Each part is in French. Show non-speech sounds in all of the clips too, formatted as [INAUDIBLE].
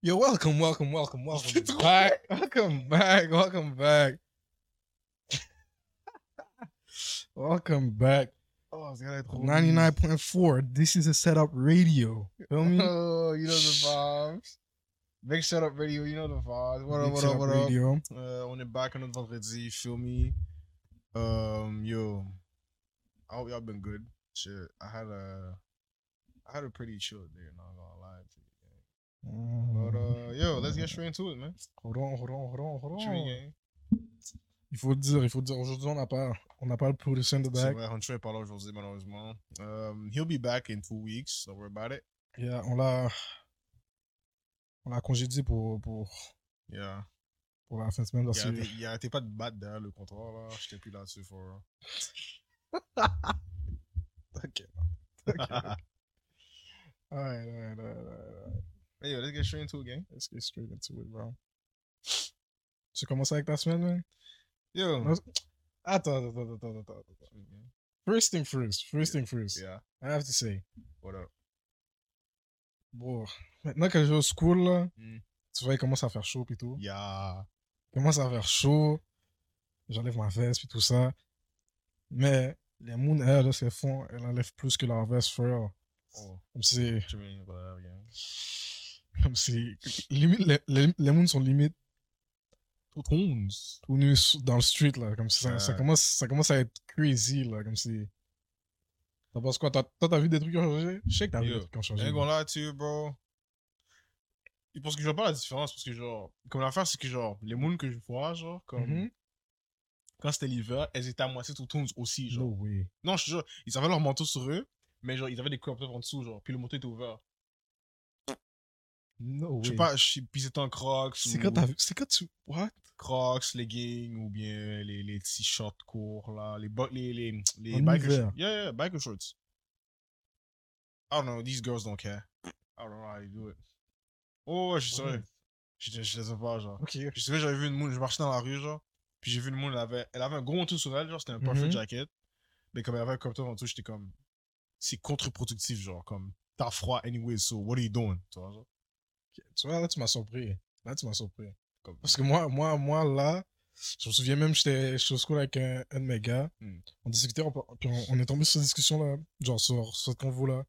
Yo, welcome, welcome, welcome, [LAUGHS] welcome back. Welcome back, welcome back. [LAUGHS] welcome back. Oh, c'est gonna être 99.4. This is a setup radio. Feel me? [LAUGHS] Oh, you know the vibes. Big setup radio, you know the vibes. What up, what up, what up? radio. Uh, on est back on notre vendredi, feel me? Um, yo, I hope y'all been good. Shit, I had a, I had a pretty chill day. Not gonna lie to you. But uh, yo, let's get straight into it, man. Hold on, hold on, hold on, hold What you mean, on. gang? Il faut le dire, il faut le dire. Aujourd'hui, on n'a pas, on n'a pas le in the C'est back. vrai, Hunter pas là aujourd'hui, malheureusement. Um, he'll be back in two weeks. Don't worry about it. Yeah, on l'a, on l'a congédié pour, pour, Yeah. pour la fin de semaine. Il Parce arrêtait, il arrêtait pas de battre derrière le comptoir, là. J'étais plus là-dessus, for Ok. Alright, alright, alright, alright. Hey, yo, let's get straight into it, gang. Let's get straight into it, bro. Tu commences avec ta semaine, man? Yo. No. Attends, attends, attends, attends, attends. First thing first, first thing first. Yeah. I have to say, What up? bon, maintenant que je vais au school, là, Mm. tu vois, il commence à faire chaud pis tout. Yeah. Il commence à faire chaud. J'enlève ma veste puis tout ça. Mais les moons, elles, là, ce qu'elles font, elles enlèvent plus que leur veste, frère. Oh, Comme si, comme si, limite, les, les, les moons sont limite tout nus dans le street, là. Comme si ça, commence, ça commence à être crazy, là. Comme si. T'en penses quoi? T'as- Toi, t'as vu des trucs qui ont changé? Je sais que t'as vu des trucs qui ont changé. Ain't to you, bro. Et Parce que je vois pas la différence, parce que genre, comme l'affaire, c'est que genre, les moons que je vois, genre, comme, Mhm. Quand c'était l'hiver, elles étaient à moitié two tones aussi, genre. No way. Non, je te jure, ils avaient leur manteau sur eux, mais genre, ils avaient des crop tops en dessous, genre, puis le manteau était ouvert. No Je sais way. pas, je sais- puis c'était en crocs. C'est ou- quand t'as vu. C'est quand tu. What? Crocs, leggings, ou bien les, les t-shirts courts, là, les, bo- les, les, biker shorts. Yeah, yeah, biker shorts. I don't know, these girls don't care. I don't know how you do it. Oh, ouais, je suis sérieux. Je, ai pas, genre. Ok. Je sais j'avais vu une moon, je marchais dans la rue, genre, puis j'ai vu une moon, elle avait, elle avait un gros manteau sur elle, genre, c'était un perfect Mhm. jacket, mais comme elle avait un top en dessous, j'étais comme, c'est contre-productif, genre, comme, t'as froid anyway, so what are you doing, tu vois, genre. Tu vois, là, tu m'as surpris. Là, tu m'as surpris. Comme, Parce que moi, moi, moi, là, je me souviens même, j'étais au school avec un, un de mes gars. Hmm. On discutait, on, puis on, on est tombé sur cette discussion-là, genre sur, sur cette convo-là.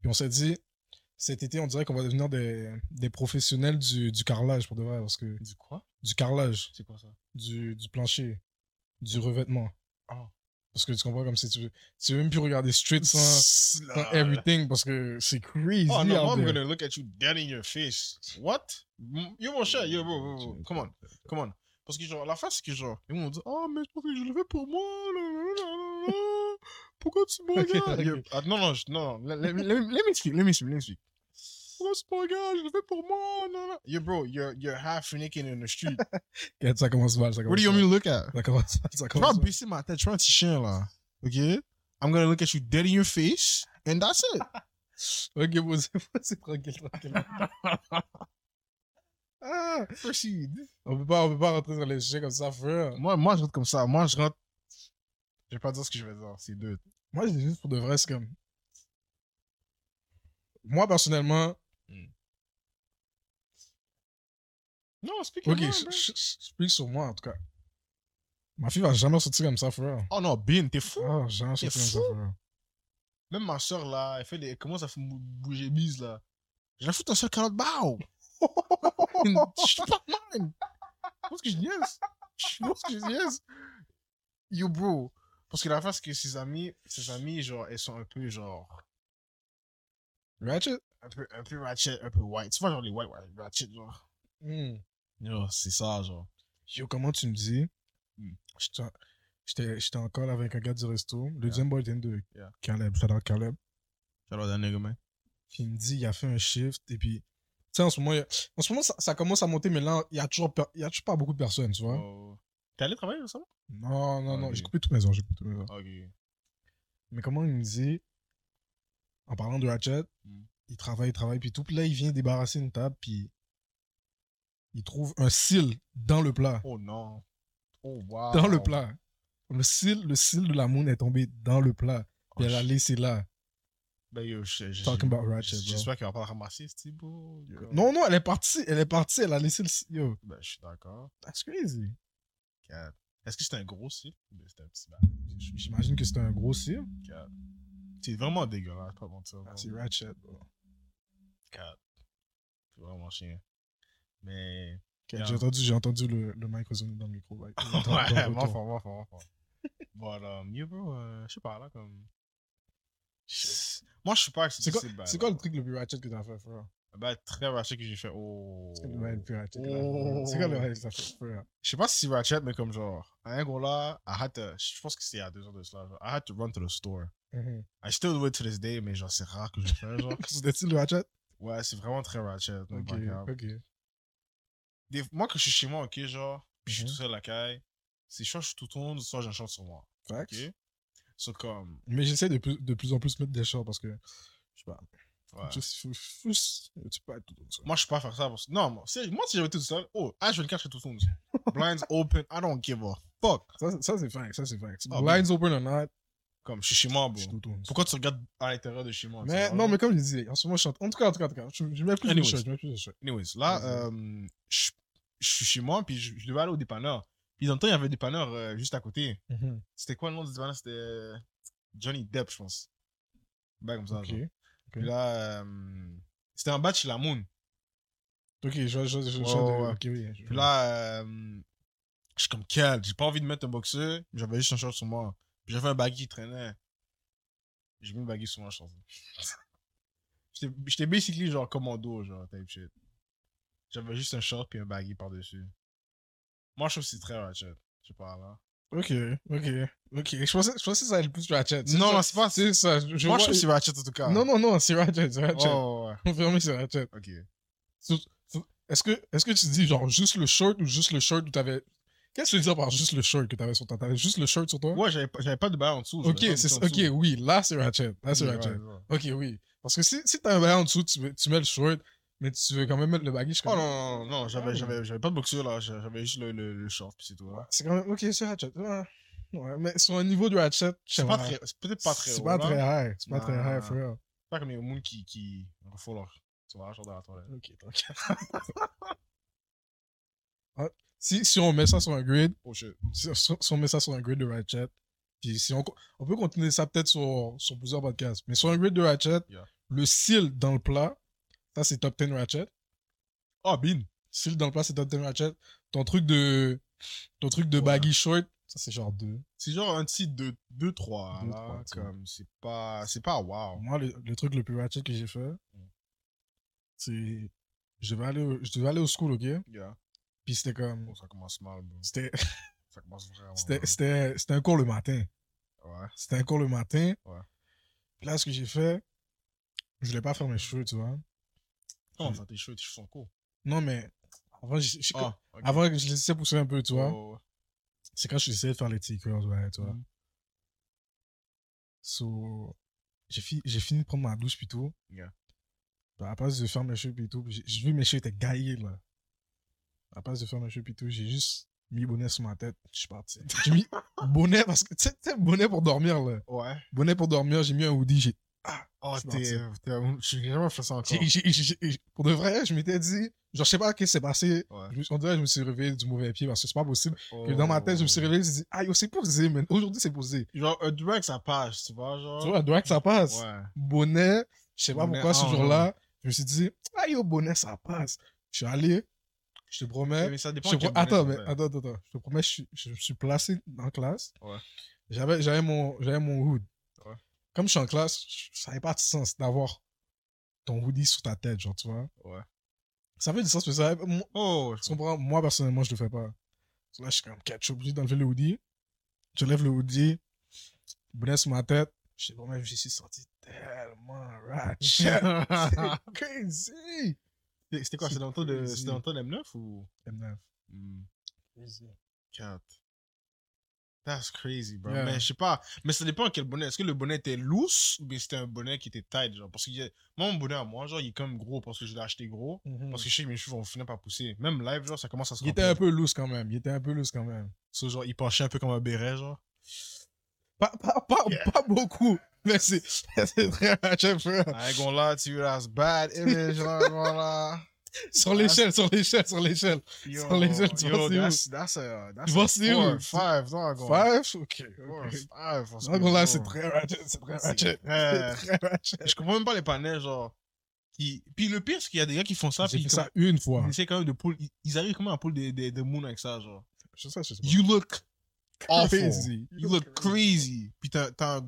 Puis on s'est dit, cet été, on dirait qu'on va devenir des, des professionnels du, du carrelage, pour de vrai. Parce que, du quoi? Du carrelage, C'est quoi ça? du, du plancher, du revêtement. Ah. Parce que tu comprends comme si tu veux, tu veux même plus regarder street sans, sans everything parce que c'est crazy. Oh no, I'm gonna look at you dead in your face. What? Yo, mon cher, yo, bro, bro, bro. Come on, come on. Parce que, genre, la face, c'est que, genre, ils vont dire, oh, mais je pense que je le fais pour moi. là, là, là. Pourquoi tu me [LAUGHS] regardes? ok. Yo, ah, non, non, non, non. Let, let, let, let me speak, let me speak, let me speak. Me regardes? Je le fais pour moi. Non, non. Yo, bro, you're, you're half naked in the street. [LAUGHS] Ok, Ça commence mal, ça What do you want me to look at? Ça commence mal, ça Je vais baisser ma tête. Je un petit chien, là. OK? I'm gonna look at you dead in your face, and that's it. [LAUGHS] Ok, bon, c'est c'est tranquille, tranquille. [LAUGHS] Ah, proceed. On peut pas, on peut pas rentrer dans les sujets comme ça, frère. Moi, moi, je rentre comme ça. Moi, je rentre. Je vais pas dire ce que je vais dire. C'est deux. Moi, je dis juste pour de vrai, c'est comme. Moi, personnellement, Non, explique ok, je je- je speak sur moi, en tout cas. Ma fille va jamais sortir comme ça, frère. Oh non, Bin, t'es fou. Ah, jamais T'es sortir comme ça, fou? frère. Même ma soeur, là, elle, fait des... elle commence à f- bou- bouger bise, là. Je la fous ta soeur calotte bao. Je suis pas man. Vois ce que je niaise? Vois ce que je niaise? Yo, bro. Parce que la face, c'est que ses amis, ses amis, genre, elles sont un peu, genre, Ratchet? un peu, un peu ratchet, un peu white. Tu vois, genre, les white, white ratchet, genre. Hmm. Yo, c'est ça, genre. Yo, comment tu me dis? Hmm. J'étais encore avec un gars du resto. Le Yeah. était de Yeah. Caleb. Shout out Caleb. Shout out nigga, man. Il me dit, il a fait un shift. Et puis, tu sais, en ce moment, a- en ce moment ça, ça commence à monter, mais là, il y a toujours, per- il y a toujours pas beaucoup de personnes, tu vois. Oh. T'es allé travailler récemment? Non, non, non. J'ai coupé toutes mes heures. J'ai coupé mes heures. Ok. Mais comment il me dit, en parlant de Ratchet, Mm. il travaille, il travaille, puis tout. Puis là, il vient débarrasser une table, puis il trouve un cil dans le plat. Oh non. Oh wow. Dans le plat. le cil, le cil de la moon est tombé dans le plat. Puis Oh, elle a laissé là. Ben, yo, je- Talking about ratchet. J'espère qu'elle va pas ramasser, ce type, Non, non, elle est partie. Elle est partie. Elle a laissé le cil. Yo, Ben, je suis d'accord. that's crazy. Est-ce que c'était un gros cil? Ou bien c'était un petit? J'imagine que c'était un gros cil. C'est vraiment dégueulasse, pas mentir. Ah, c'est ratchet, bro. Cat. C'est vraiment chien. Mais. J'ai entendu, j'ai entendu le, le mic résonner dans le micro. [LAUGHS] dans ouais, moi, fort, moi, fort, fort. But, um, yo, bro, euh, je sais pas, là, comme. Moi, je suis pas C'est quoi, c'est quoi le truc le plus ratchet que t'as fait, frère? Ben, très ratchet que j'ai fait. Oh. C'est quoi le plus ratchet que t'as fait? C'est quoi le bail que t'as fait, frère? Je sais pas si c'est ratchet, mais comme genre, un gros là, I had to, je pense que c'était à deux heures de cela, genre, I had to run to the store. Mhm. I still do it to this day, mais genre, c'est rare que je le fais, genre. [LAUGHS] C'était-tu le ratchet? Ouais, c'est vraiment très ratchet. Ok, ok. Des- moi, quand je suis chez moi, ok, genre, puis je suis Mhm. tout seul à la caille, c'est soit je suis tout tourne, soit un short sur moi. Facts. Ok? So, comme, Mais j'essaie de plus, de plus en plus mettre des shorts parce que, je sais pas, ouais. faut, faut, tu peux pas être tout ça. Moi, je peux pas faire ça. Parce... Non, moi, si, moi, si j'avais tout seul, oh, H24, je serais tout tourne. [LAUGHS] Blinds open, I don't give a fuck. Ça, ça c'est fact, ça c'est fact. Ah, Blinds open or not, Comme, je suis chez moi, suis bro. tourne. Pourquoi tu regardes à l'intérieur de chez moi? Mais non, mais comme je disais, en ce moment, je chante. En tout cas, en tout cas, en tout cas, je, je mets plus de shorts, je mets plus de shorts. Anyways, là, euh, je, je suis chez moi, puis je, je devais aller au dépanneur. Puis dans le temps, il y avait un dépanneur euh, juste à côté. Mhm. C'était quoi le nom du dépanneur? C'était euh, Johnny Depp, je pense. Ben comme ça. Puis là, c'était en bas de chez la Moon. Ok, je vois, je vois, je vois. Ok, oui. Puis là, je suis comme quel J'ai pas envie de mettre un boxeur. J'avais juste un short sur moi. Puis j'avais un baggy qui traînait. J'ai mis le baggy sur moi, je. [LAUGHS] J'étais j'étais basically genre commando, genre type shit. J'avais juste un short puis un baggy par-dessus. Moi, je trouve que c'est très ratchet. Je sais pas là. Ok, ok, ok. Je pensais, je pensais que ça allait plus ratchet. Non, ça- non, c'est pas. C'est ça. Je, Moi, vois- je trouve que c'est ratchet en tout cas. Non, non, non, c'est ratchet, c'est ratchet. Oh, ouais. Confirmé, c'est ratchet. Ok. Est-ce que, est-ce que tu dis genre juste le short ou juste le short où t'avais. Qu'est-ce que tu veux dire par juste le short que t'avais sur toi T'avais juste le short sur toi? Ouais, j'avais pas, j'avais pas de bail en dessous. Ok, c'est ok, dessous. oui, là c'est ratchet. Là c'est Ouais, ratchet. ouais. Ok, oui. Parce que si, si t'as un bail en dessous, tu, mets- tu mets le short, mais tu veux quand même mettre le baggy, je Oh non, non, non, j'avais, Ah. j'avais, j'avais pas de boxeur là, j'avais juste le, le, le short, puis c'est tout. C'est quand même. Ok, c'est ratchet. Ouais. Ouais, mais sur un niveau de ratchet, C'est pas très, c'est peut-être pas très C'est pas très high. C'est pas très high, frère. C'est pas comme les gens qui, qui refont leur, tu vois, genre dans la toilette. Ok, tranquille. [LAUGHS] Si, si on met ça sur un grid, Oh shit. si, on met ça sur un grid de ratchet, puis si on, on peut continuer ça peut-être sur, sur plusieurs podcasts, mais sur un grid de ratchet, Yeah. le cil dans le plat, ça c'est top 10 ratchet. Oh, bin. Cil dans le plat, c'est top 10 ratchet. Ton truc de, ton truc de Ouais. baggy short, ça c'est genre 2. C'est genre un titre de 2-3, Deux, là, comme, c'est pas, c'est pas wow. Moi, le, le truc le plus ratchet que j'ai fait, Mm. c'est. Je devais aller au, je devais aller au school, ok? Yeah. Puis c'était comme. Oh, ça commence mal, bro. C'était, [LAUGHS] Ça commence vraiment c'était, mal. c'était, c'était un cours le matin. Ouais. C'était un cours le matin. Ouais. Puis là, ce que j'ai fait, je voulais pas faire mes cheveux, tu vois. Ça, tes cheveux, tes cheveux sont courts? Non, mais avant, j'ai- Ah, ok. avant que je les laissais pousser un peu, tu vois. Oh, ouais. C'est quand je essayé de faire les petits curls, ouais, tu vois. Mhm. So, j'ai, fi- j'ai fini de prendre ma douche, puis tout. Yeah. Puis à la place de faire mes cheveux, puis tout, j'ai vu que mes cheveux étaient gaillés, là. À la place de faire mes cheveux, puis tout, j'ai juste mis bonnet sur ma tête. Je suis parti. J'ai mis bonnet parce que, tu sais, bonnet pour dormir, là. Ouais. Bonnet pour dormir, j'ai mis un hoodie, j'ai Oh, C'est t'es, t'es, un- je n'ai jamais fait ça encore. Pour de vrai, je m'étais dit, genre, je sais pas ce qui s'est passé. Ouais. Je on dirait que je me suis réveillé du mauvais pied parce que c'est pas possible. Oh. Que dans ma tête, je me suis réveillé, je me suis dit, ah yo, c'est posé, man. Aujourd'hui, c'est posé. Genre, un drag, ça passe, tu vois, genre. Tu vois, doit que ça passe. Ouais. Bonnet, je sais pas Bonnet, pourquoi ce ah, jour-là, je me suis dit, ah yo, bonnet, ça passe. Je suis allé, je te promets. Mais ça je te pro- Attends, mais, attends, attends, attends. Je te promets, je, suis- je me suis placé en classe. Ouais. J'avais, j'avais mon, j'avais mon hood. Ouais. Comme je suis en classe, je- ça n'avait pas de sens d'avoir ton hoodie sur ta tête, genre, tu vois. Ouais. Ça fait du sens, mais ça, moi, Oh, tu comprends? Moi, personnellement, je le fais pas. Là, je suis comme, je suis obligé d'enlever le hoodie. Je lève le hoodie, sur ma tête. Je sais pas, mais je suis senti tellement ratchet. [LAUGHS] C'est [LAUGHS] crazy. C'était quoi, c'était dans le temps de, crazy. c'était dans le temps de M9 ou? M9. Hmm, Crazy. 4. That's crazy, bro. Yeah. Mais je sais pas. Mais ça dépend quel bonnet. Est-ce que le bonnet était loose ou bien c'était un bonnet qui était tight, genre? Parce que moi, mon bonnet à moi, genre, il est comme gros parce que je l'ai acheté gros. Parce que je sais que mes cheveux vont finir par pousser. Même live, genre, ça commence à se Il était un peu loose quand même. Il était un peu loose quand même. So, genre, il penchait un peu comme un béret, genre. Pas, pas, pas, Yeah. pas beaucoup, mais c'est [LAUGHS] c'est très ratchet, frère. I ain't gonna lie to you, that's bad image. là, voilà. [LAUGHS] Sur l'échelle, sur l'échelle, sur l'échelle. Yo, Sur ailes, tu yo, vois, c'est où? that's, that's a, that's a c'est four, five, non, gonna- Five? Ok. four, ok. five, gros, là, c'est très ratchet, c'est très ratchet. [LAUGHS] C'est très ratchet. Je comprends même pas les panels, genre. Qui... Puis le pire, c'est qu'il y a des gars qui font ça, J'ai puis fait ça une fois. ils essaient quand même de pull. ils- arrivent comment à pull des, des, des moons avec ça, genre. Je sais, je sais pas. You look awful. Crazy. You look crazy. Puis t'as un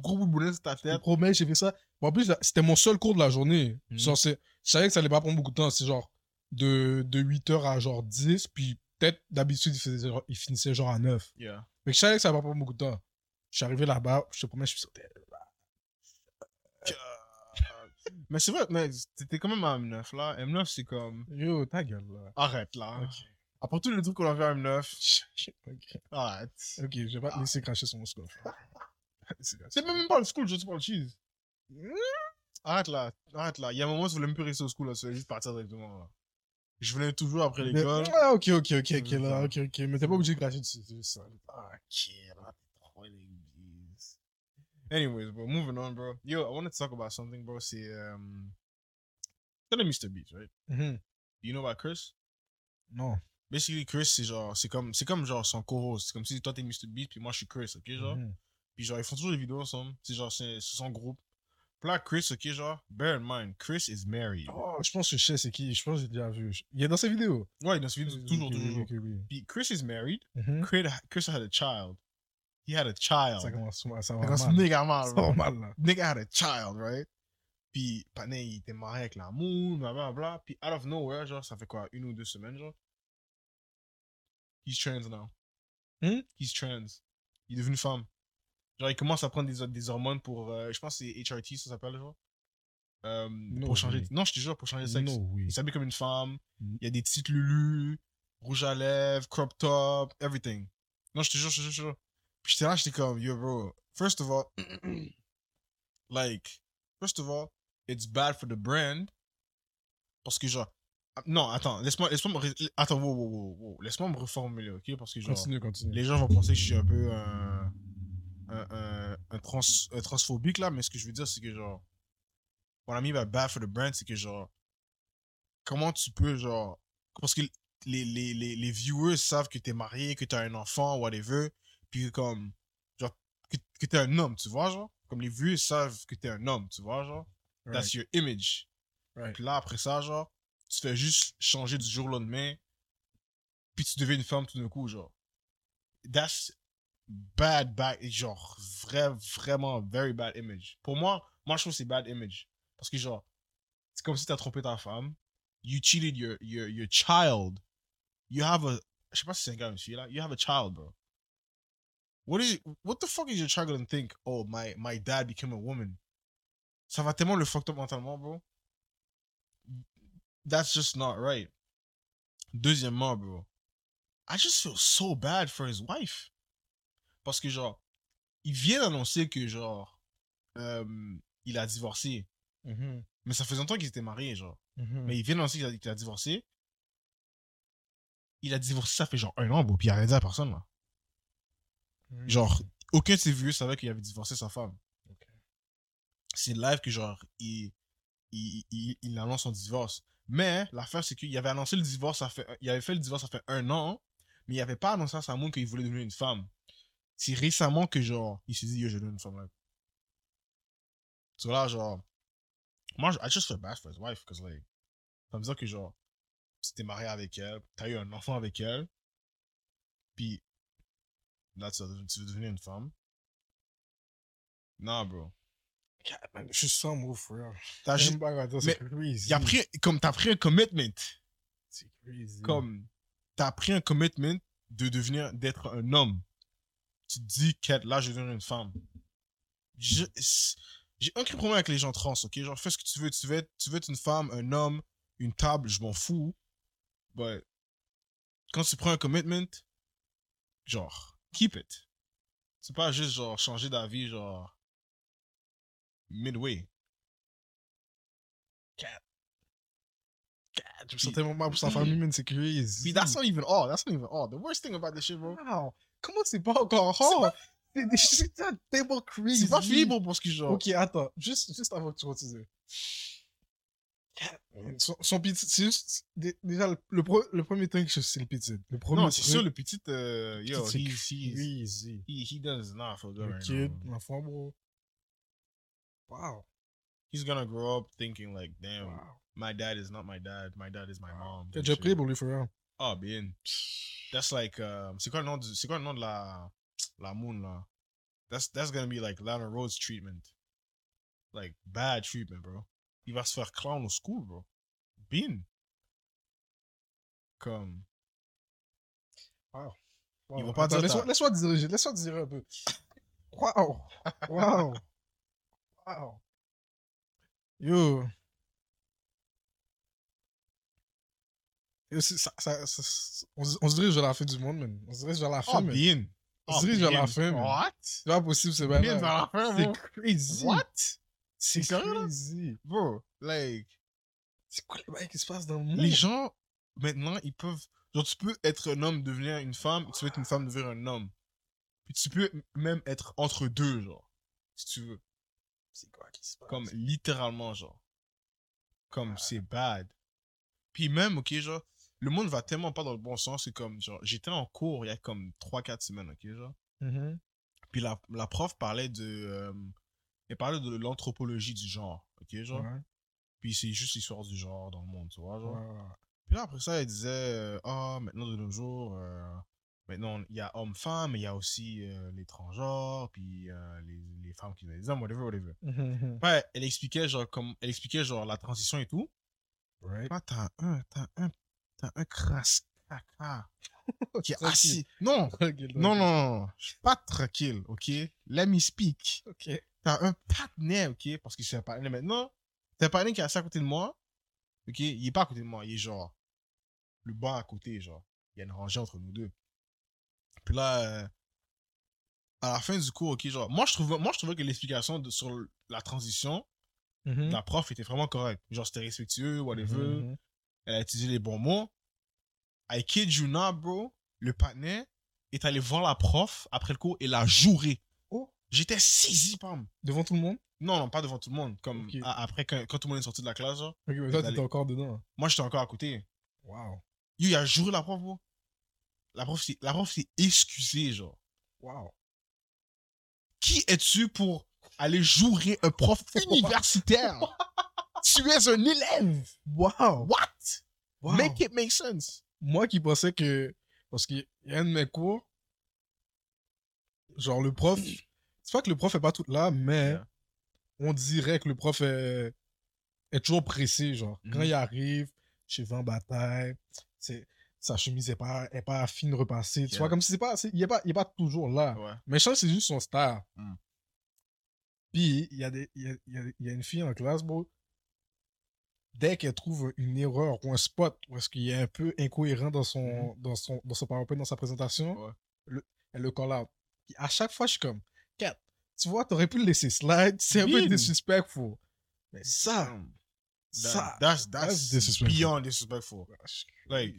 gros de bonnet sur ta Je te tête. promets, j'ai fait ça. Bon, en plus, c'était mon seul cours de la journée. Mhm. Genre, je savais que ça allait pas prendre beaucoup de temps. C'est genre de, de 8h à genre 10. Puis peut-être d'habitude, il, finissait genre à 9. Yeah. Mais je savais que ça allait pas prendre beaucoup de temps. Je suis arrivé là-bas, je te promets, je suis sauté. Mais c'est vrai, mais t'étais quand même à M9 là. M9, c'est comme. Yo, ta gueule, là. Arrête là. Ok. Après tous les trucs qu'on a fait à M9, ok, arrête. ok, je vais pas te laisser cracher sur mon score. [LAUGHS] C'est même pas le school, je te parle cheese. Arrête là, arrête là. Il y a un moment où je voulais même plus rester au school là, je voulais juste partir directement là. Je venais toujours après Mais- l'école. Ah, ok, ok, ok, ok, là, ok, ok. Mais t'es pas obligé de cracher dessus, c'est ça. Ok, là, t'es trop l'église. Anyways, bro, moving on, bro. Yo, I wanted to talk about something, bro. C'est. Um... Tu connais Mr. Beast, right? Mhm. You know about Chris? Non. Basically, Chris, c'est genre. C'est comme, c'est comme genre son co-host. C'est comme si toi t'es Mr. Beast, puis moi je suis Chris, ok, genre? Mhm. Puis genre, ils font toujours des vidéos ensemble. C'est genre, c'est c'est son groupe. Puis là, Chris, ok, genre, bear in mind, Chris is married. Oh, je pense que je sais c'est qui. Je pense que j'ai déjà vu. Il est dans ses vidéos. Ouais, dans ce vidéo, toujours, Ok, toujours. oui. Puis Chris is married. Mhm. Chris, Chris had a child. He had a child. Ça commence, ça Ça commence Ça méga mal, va mal, là. nigga had a child, right? Puis, Pané, il était marié avec la moon, blablabla. Puis, out of nowhere, genre, ça fait quoi, une ou deux semaines, genre? He's trans now. Hmm? He's trans. Il est devenu femme. Genre, il commence à prendre des, des hormones pour, euh, je pense que c'est HRT, ça s'appelle, genre. Euh, No pour changer. way. Non, je te jure, pour changer de sexe. Oui. Il s'habille comme une femme. Hmm. Il y a des petites lulus, rouge à lèvres, crop top, everything. Non, je te jure, je te jure, je te jure. Puis j'étais là, j'étais comme, yo, bro, first of all, [CLEARS THROAT] like, first of all, it's bad for the brand. Parce que, genre, non, attends, laisse-moi, laisse-moi attends, wow, wow, wow, laisse-moi me reformuler, ok? Parce que, genre, Continue, continue. les gens vont penser que je suis un peu un, un, un, un trans, transphobique, là, mais ce que je veux dire, c'est que, genre, what I mean by bad for the brand, c'est que, genre, comment tu peux, genre, parce que les, les, les, les viewers savent que t'es marié, que t'as un enfant, whatever, puis comme, genre, que, que t'es un homme, tu vois, genre, comme les viewers savent que t'es un homme, tu vois, genre, Right. that's your image. Right. Puis là, après ça, genre, tu fais juste changer du jour au lendemain, puis tu deviens une femme tout d'un coup, genre. That's bad, bad, genre, vrai, vraiment, very bad image. Pour moi, moi, je trouve que c'est bad image. Parce que, genre, c'est comme si t'as trompé ta femme, you cheated your, your, your child, you have a, je sais pas si c'est un gars ou une fille, là, you have a child, bro. What is, what the fuck is your child gonna think? Oh, my, my dad became a woman. Ça va tellement le fucked up mentalement, bro. That's just not right. Deuxièmement, bro. I just feel so bad for his wife. Parce que, genre, il vient d'annoncer que, genre, euh, il a divorcé. Mhm. Mais ça fait longtemps qu'ils étaient mariés, genre. Mhm. Mais il vient d'annoncer qu'il a, divorcé. Il a divorcé, ça fait genre un an, bro, puis il a rien dit à personne, là. Mhm. Genre, aucun de ses vieux savait qu'il avait divorcé sa femme. C'est live que, genre, il, il, il, il annonce son divorce. Mais l'affaire, c'est qu'il avait annoncé le divorce, ça fait, il avait fait le divorce, ça fait un an, mais il avait pas annoncé à sa moon qu'il voulait devenir une femme. C'est récemment que, genre, il s'est dit, yo, je devenir une femme, là. So là, genre, moi, I just feel bad for his wife, because, like, ça veut dire que, genre, tu t'es marié avec elle, t'as eu un enfant avec elle, puis là, tu veux devenir une femme. Non, bro. Je suis sans mots, frère. T'as juste, pas C'est crazy. il a pris, comme t'as pris un commitment. C'est crazy. comme t'as pris un commitment de devenir d'être un homme tu te dis qu'être là je vais devenir une femme j'ai aucun problème avec les gens trans ok? Genre fais ce que tu veux tu veux être, tu veux être une femme un homme une table je m'en fous but quand tu prends un commitment genre keep it c'est pas juste genre changer d'avis genre midway sens tellement mal pour sa famille, man. C'est crazy. Puis that's not even all that's not even all the worst thing about this shit bro Wow. Comment c'est pas encore C'est hard? C'est tellement crazy. C'est pas fini pour, pour ce qui genre. Ok, attends. Juste, juste avant que tu continues. Son, son petit, c'est juste, dé- déjà, le, le, pro- le premier truc, c'est le petit. Le premier Non, c'est sûr, le petit, euh, yo, he's, crazy. he, he does not feel good right kid, now. l'enfant, bro. Wow. He's gonna grow up thinking like, damn, wow. my dad is not my dad, my dad is my mom. T'as and déjà shit. pour lui, frère. Oh, bien. That's like, um, c'est quoi le nom du, c'est quoi le nom de la, la moon, là? That's, that's gonna be like Lana Rhodes treatment. Like, bad treatment, bro. Il va se faire clown au school, bro. Bien. Comme, Wow. Ils vont pas dire Laisse-moi t'as- laisse-moi diriger, laisse-moi dire un peu. Wow. Wow. [LAUGHS] Wow. Yo. Yo, c'est- ça, ça, ça- ça- on, se- on se dirige vers la fin du monde, man. On se dirige vers la fin, oh, man. bien. On se dirige vers la fin, man. What? C'est pas possible, c'est pas Bien vers la fin, C'est crazy. What? C'est crazy. Bro, like, C'est quoi le bail qui se passe dans le monde? les gens, maintenant, ils peuvent. Genre, tu peux être un homme, devenir une femme, tu peux être une femme, devenir un homme. Puis tu peux même être entre deux, genre. Si tu veux. C'est quoi qui se passe? Comme littéralement, genre. Comme c'est bad. Puis même, ok, genre, le monde va tellement pas dans le bon sens que comme, genre, j'étais en cours il y a comme 3-4 semaines, ok, genre. Mhm. Puis la, la prof parlait de. euh, elle parlait de l'anthropologie du genre, ok, genre. Puis c'est juste l'histoire du genre dans le monde, tu vois, genre. Puis là, après ça, elle disait, euh, ah, maintenant de nos jours, euh, maintenant, il y a homme-femme, mais il y a aussi euh, les transgenres, puis euh, les, les femmes qui ont des hommes, whatever, whatever. [LAUGHS] Ouais, elle expliquait, genre, comme, elle expliquait, genre, la transition et tout. Right. T'as un, t'as un, t'as un crasse caca [LAUGHS] qui est assis. Non, non, non, je suis pas tranquille, ok? Let me speak. Ok. T'as un patinet, ok? Parce que c'est un patinet maintenant. T'as un patinet qui est assis à côté de moi, ok? Il est pas à côté de moi, il est genre le banc à côté, genre. Il y a une rangée entre nous deux. Puis là, euh, à la fin du cours, ok, genre, moi je trouvais, moi, je trouvais que l'explication sur la transition, Mhm. la prof était vraiment correcte. Genre, c'était respectueux, whatever. Mhm. Elle a utilisé les bons mots. I kid you not, bro. Le patinet est allé voir la prof après le cours et l'a juré. Oh. J'étais saisi, pam. Devant tout le monde? Non, non, pas devant tout le monde. Comme après, quand, quand tout le monde est sorti de la classe, genre, Ok, mais toi, t'étais encore dedans. moi, j'étais encore à côté. Wow. Yo, il a juré la prof, bro. La prof, s'est- la prof s'est excusée, genre. Wow. Qui es-tu pour aller jurer un prof [LAUGHS] universitaire? tu es un élève. Wow. What? wow. Make it make sense. Moi qui pensais que. Parce qu'il y a un de mes cours. Genre, le prof. [COUGHS] C'est pas que le prof est pas tout là, mais Yeah. on dirait que le prof est, est toujours pressé. Genre, quand Mhm. il arrive, cheveux en bataille, c'est. Sa chemise est pas, est pas fine repassée. Tu Yeah. vois, comme si c'est pas, il est pas, pas toujours là. Ouais. Mais je c'est juste son star. Mm. Puis, il y, a des- y, a, y, a, y a une fille en classe, bro. Dès qu'elle trouve une erreur ou un spot où est-ce qu'il est un peu incohérent dans son, dans son, dans son PowerPoint, dans sa présentation. Ouais. le- elle le call out. Puis à chaque fois, je suis comme, Kat, tu vois, t'aurais pu le laisser slide. [LAUGHS] C'est un peu disrespectful. Mais ça, Damn. ça, that's, that's that's, disrespectful. beyond disrespectful. Like,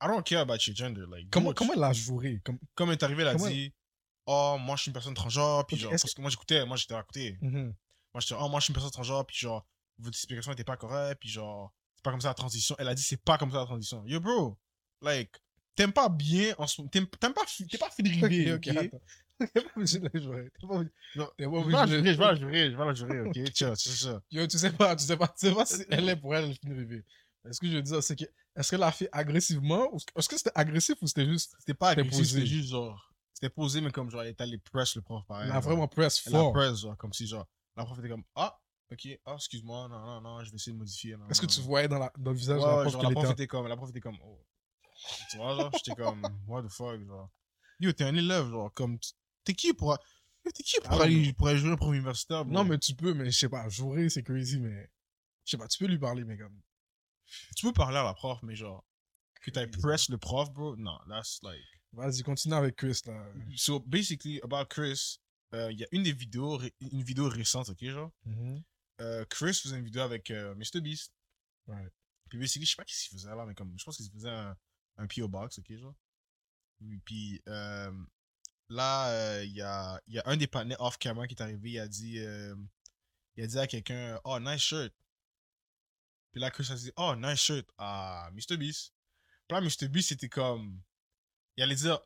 I don't care about your gender. Like, comment, elle a joué? Comme, comme elle est arrivée, elle a dit, oh, moi, je suis une personne transgenre, puis genre, parce que moi, j'écoutais, moi, j'étais à côté. Mhm. Moi, j'étais, oh, moi, je suis une personne transgenre, puis genre, votre explication était pas correcte, puis genre, c'est pas comme ça la transition. Elle a dit, c'est pas comme ça la transition. Yo, bro, like, t'aimes pas bien, en ce moment, t'aimes pas, t'es pas Fidrivé, ok? [LAUGHS] T'es pas obligé de la jouer. T'es pas obligé- Non, t'es pas Je vais la obligé jurer, je vais la jurer, je vais la jurer, ok? Tiens, c'est ça. Yo, tu sais pas, tu sais pas, tu sais pas si [LAUGHS] elle est pour elle, une rêver. Ce que je veux dire, c'est que, est-ce qu'elle l'a fait agressivement, ou est-ce que c'était agressif ou c'était juste, C'était pas agressif, c'était juste genre, c'était posé, mais comme genre, elle est allée press le prof pareil. elle a vraiment press Elle a fort. press, genre, comme si genre, la prof était comme, ah, ok, ah, excuse-moi, non, non, non, je vais essayer de modifier. Est-ce que tu voyais dans, la, dans le visage Ouais, de la prof genre, la prof était... comme, la prof était comme, oh. Tu vois, genre, j'étais comme, [LAUGHS] what the fuck, genre. Yo, t'es un élève, genre, comme, t'es qui pour, t'es qui pour, Ah, aller, pour aller jouer un prof universitaire? Non, mais tu peux, mais je sais pas, jouer, c'est crazy, mais... Je sais pas, tu peux lui parler, mais comme... Tu peux parler à la prof, mais genre, que t'ailles press le prof, bro, non, that's like. Vas-y, continue avec Chris, là. So, basically, about Chris, euh, il y a une des vidéos, une vidéo récente, ok, genre? Mhm. euh, Chris faisait une vidéo avec euh, MrBeast. Ouais. Puis basically, je sais pas qu'est-ce qu'il faisait là, mais comme, je pense qu'il faisait un, un P.O. Box, ok, genre? Puis, euh, là, il y, a, y a un des partenaires off-camera qui est arrivé, il a dit, il a dit à quelqu'un, oh, nice shirt. Puis là, Chris a dit, oh, nice shirt à Mr. Beast. Puis là, Mr. Beast, c'était comme, il allait dire,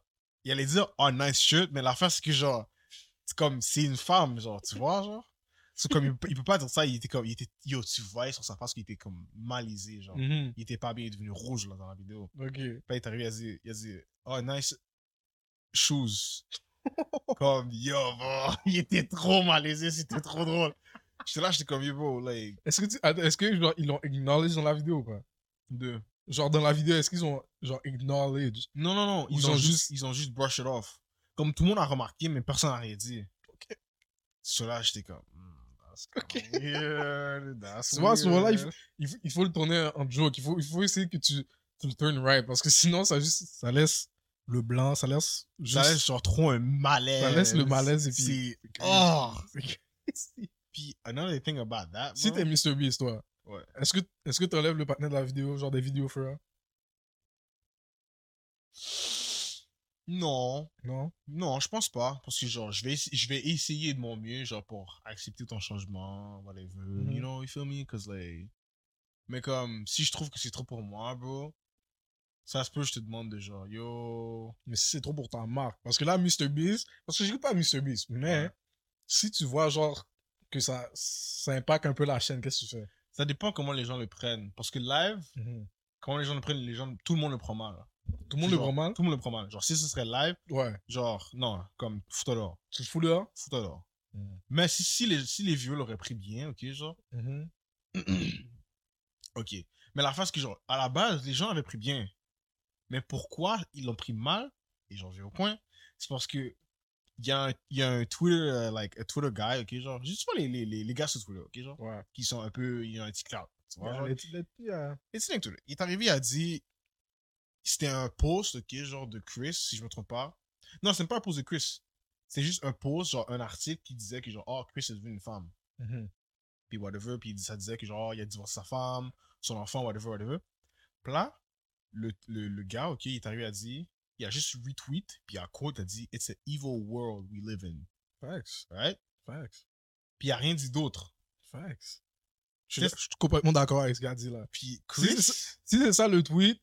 il allait dire, oh, nice shirt, mais l'affaire, c'est que genre, c'est comme, c'est une femme, genre, tu vois, genre. C'est comme, il, il peut pas dire ça, il était comme, il était, yo, tu voyais sur sa face qu'il était comme malaisé, genre. Mhm. Il était pas bien, il est devenu rouge, là, dans la vidéo. Ok. Puis là, il est arrivé, il a dit, il a dit oh, nice shoes. [LAUGHS] comme, yo, [LAUGHS] il était trop malaisé, c'était trop drôle. J'étais là, j'étais comme, yo, bro, like, Est-ce que tu... attends, est-ce que genre, ils l'ont acknowledge dans la vidéo ou pas? Genre dans la vidéo, est-ce qu'ils ont genre acknowledge? Non, non, non, ils, Ils ont, ont juste, juste- ils ont juste brush it off. Comme tout le monde a remarqué, mais personne n'a rien dit. Ok. Cela, j'étais comme, hmm, that's Ok. weird, that's Tu vois, à ce moment-là, il faut, il faut le tourner en joke. Il faut, il faut essayer que tu, tu le turn right. Parce que sinon, ça, juste, ça laisse le blanc, ça laisse juste. Ça laisse genre trop un malaise. ça laisse le malaise et puis. C'est-. Oh! C'est. [LAUGHS] Puis, another thing about that, Si t'es Mr. Beast, toi, Ouais. est-ce que est-ce que t'enlèves le partenaire de la vidéo, genre des vidéos frère? Non, Non? non, je pense pas. Parce que, genre, je vais, je vais essayer de mon mieux, genre, pour accepter ton changement, whatever. Mhm. You know, you feel me? Cause, like. Mais comme, si je trouve que c'est trop pour moi, bro, ça se peut, je te demande de genre, yo. Mais si c'est trop pour ta marque. Parce que là, Mr. Beast, parce que j'écoute pas Mr. Beast, mais Ouais. si tu vois, genre, que ça, ça impacte un peu la chaîne, qu'est-ce que tu fais? Ça dépend comment les gens le prennent. Parce que live, comment les gens le prennent, les gens, tout le monde le prend mal. Tout le monde le prend mal? Tout le monde le prend mal. Genre, si ce serait live, Ouais. genre, non, comme, fous-toi dehors. Tu fous dehors? Fous-toi dehors. Mais si, si, les, si les vieux l'auraient pris bien, ok, genre. [CLEARS THROAT] ok. Mais la face que, genre, à la base, les gens avaient pris bien. Mais pourquoi ils l'ont pris mal, et j'en viens au point, c'est parce que il y, a un- il y a un Twitter, euh, like, a Twitter guy, ok, genre, pas les, les, les, les gars sur Twitter, ok, genre, Ouais. qui sont un peu, il y a un petit cloud, tu vois, genre. Twitter. Il est arrivé, il a dit, c'était un post, ok, genre de Chris, si je me trompe pas. Non, c'est pas un post de Chris. C'est juste un post, genre un article qui disait que, genre, oh, Chris est devenu une femme. mhm. puis whatever, puis ça disait que genre, il a divorcé sa femme, son enfant, whatever, whatever. Puis là, le, le, le gars, ok, il est arrivé à dire, il a juste retweet, puis à quote, a dit, It's an evil world we live in. Facts. Right? Facts. Puis il a rien dit d'autre. Facts. Je suis, Qu'est-ce- je suis complètement d'accord avec ce gars dit là. Puis Chris, c'est Si c'est ça le tweet,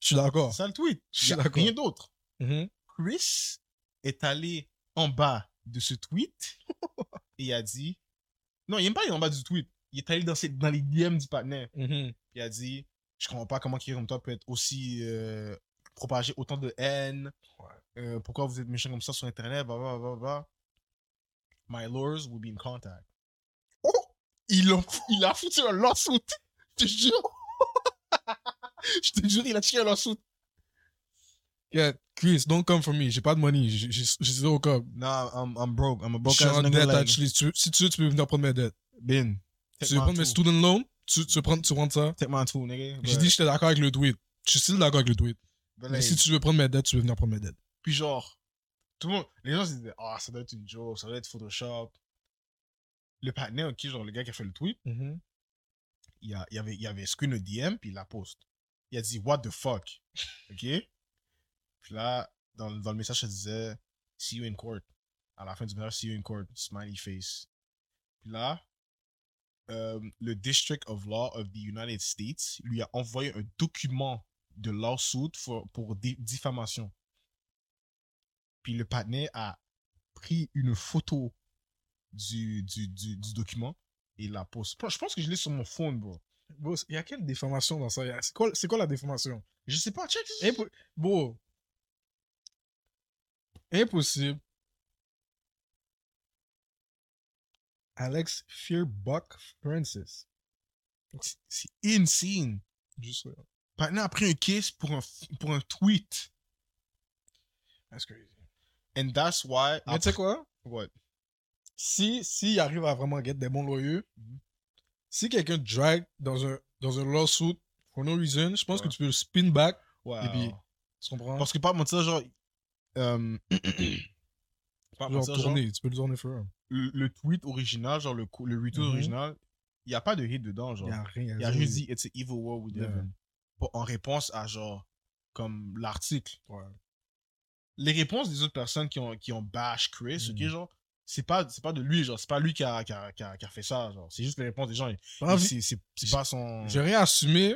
je suis d'accord. ça le tweet. Je suis a d'accord. rien d'autre. Mhm. Chris est allé en bas de ce tweet [LAUGHS] et a dit, non, il n'est pas allé en bas du tweet. Il est allé dans, ses- dans les DM du partenaire. Mhm. Puis il a dit Je comprends pas comment quelqu'un comme toi peut être aussi. euh, propager autant de haine. Ouais. Euh, pourquoi vous êtes méchant comme ça sur Internet bah, bah, bah, bah. My lords will be in contact. Oh Il a, il a foutu un lawsuit. Je te jure. [LAUGHS] Je te jure, il a tiré un lawsuit. Yeah, Chris, don't come for me. J'ai pas de money. J'ai zéro cob. Nah, I'm, I'm broke. I'm a Je broke suis ass en nigga. like, actually. Si tu, si tu veux, tu peux venir prendre mes dettes. Bin. Tu veux prendre mes student loans? Tu, tu prendre, tu prendre ça? Take my tool, nigga. J'ai dit, j'étais d'accord avec le tweet. Je suis still d'accord avec le tweet. Mais si tu veux prendre mes dettes, tu veux venir prendre mes dettes. Puis genre, tout le monde, les gens se disaient, ah, ça doit être une joke, ça doit être Photoshop. Le partenaire, ok, genre le gars qui a fait le tweet, Mhm. il, a, il, avait, il avait screen le DM, puis il la poste. Il a dit, what the fuck? Ok? Puis là, dans, dans le message, ça disait, see you in court. À la fin du message, see you in court, smiley face. Puis là, euh, le District of Law of the United States lui a envoyé un document de lawsuit pour, pour diffamation. Puis le partenaire a pris une photo du, du, du, du document et la poste. Je pense que je l'ai sur mon phone, bro. Bro, il y a quelle déformation dans ça? C'est quoi, quoi la déformation? Je sais pas, check. Impo- Bro. Impossible. Alex Fearbuck Francis. C'est- insane. Juste ça. Partenaire a pris un case pour un, pour un tweet. That's crazy. And that's why. Mais tu sais quoi? What? Si, s'il arrive à vraiment get des bons loyers, Mhm. si quelqu'un drag dans un, dans un lawsuit for no reason, je pense Ouais. que tu peux le spin back. Wow. Et puis, Tu comprends? Parce que pas mentir, genre. Euh, [CLEARS THROAT] pas genre mentir, genre, tourner, tu peux le tourner le, le tweet original, genre le, le retweet Mhm. original, il n'y a pas de hit dedans, genre. Il y a rien. Il a juste dit It's an evil world we live in. En réponse à genre, comme l'article. Ouais. les réponses des autres personnes qui ont, qui ont bash Chris, ok, Mhm. genre, c'est pas, c'est pas de lui, genre, c'est pas lui qui a, qui a, qui a, qui a fait ça, genre. C'est juste les réponses des gens. C'est c'est- c'est pas son. J'ai rien assumé,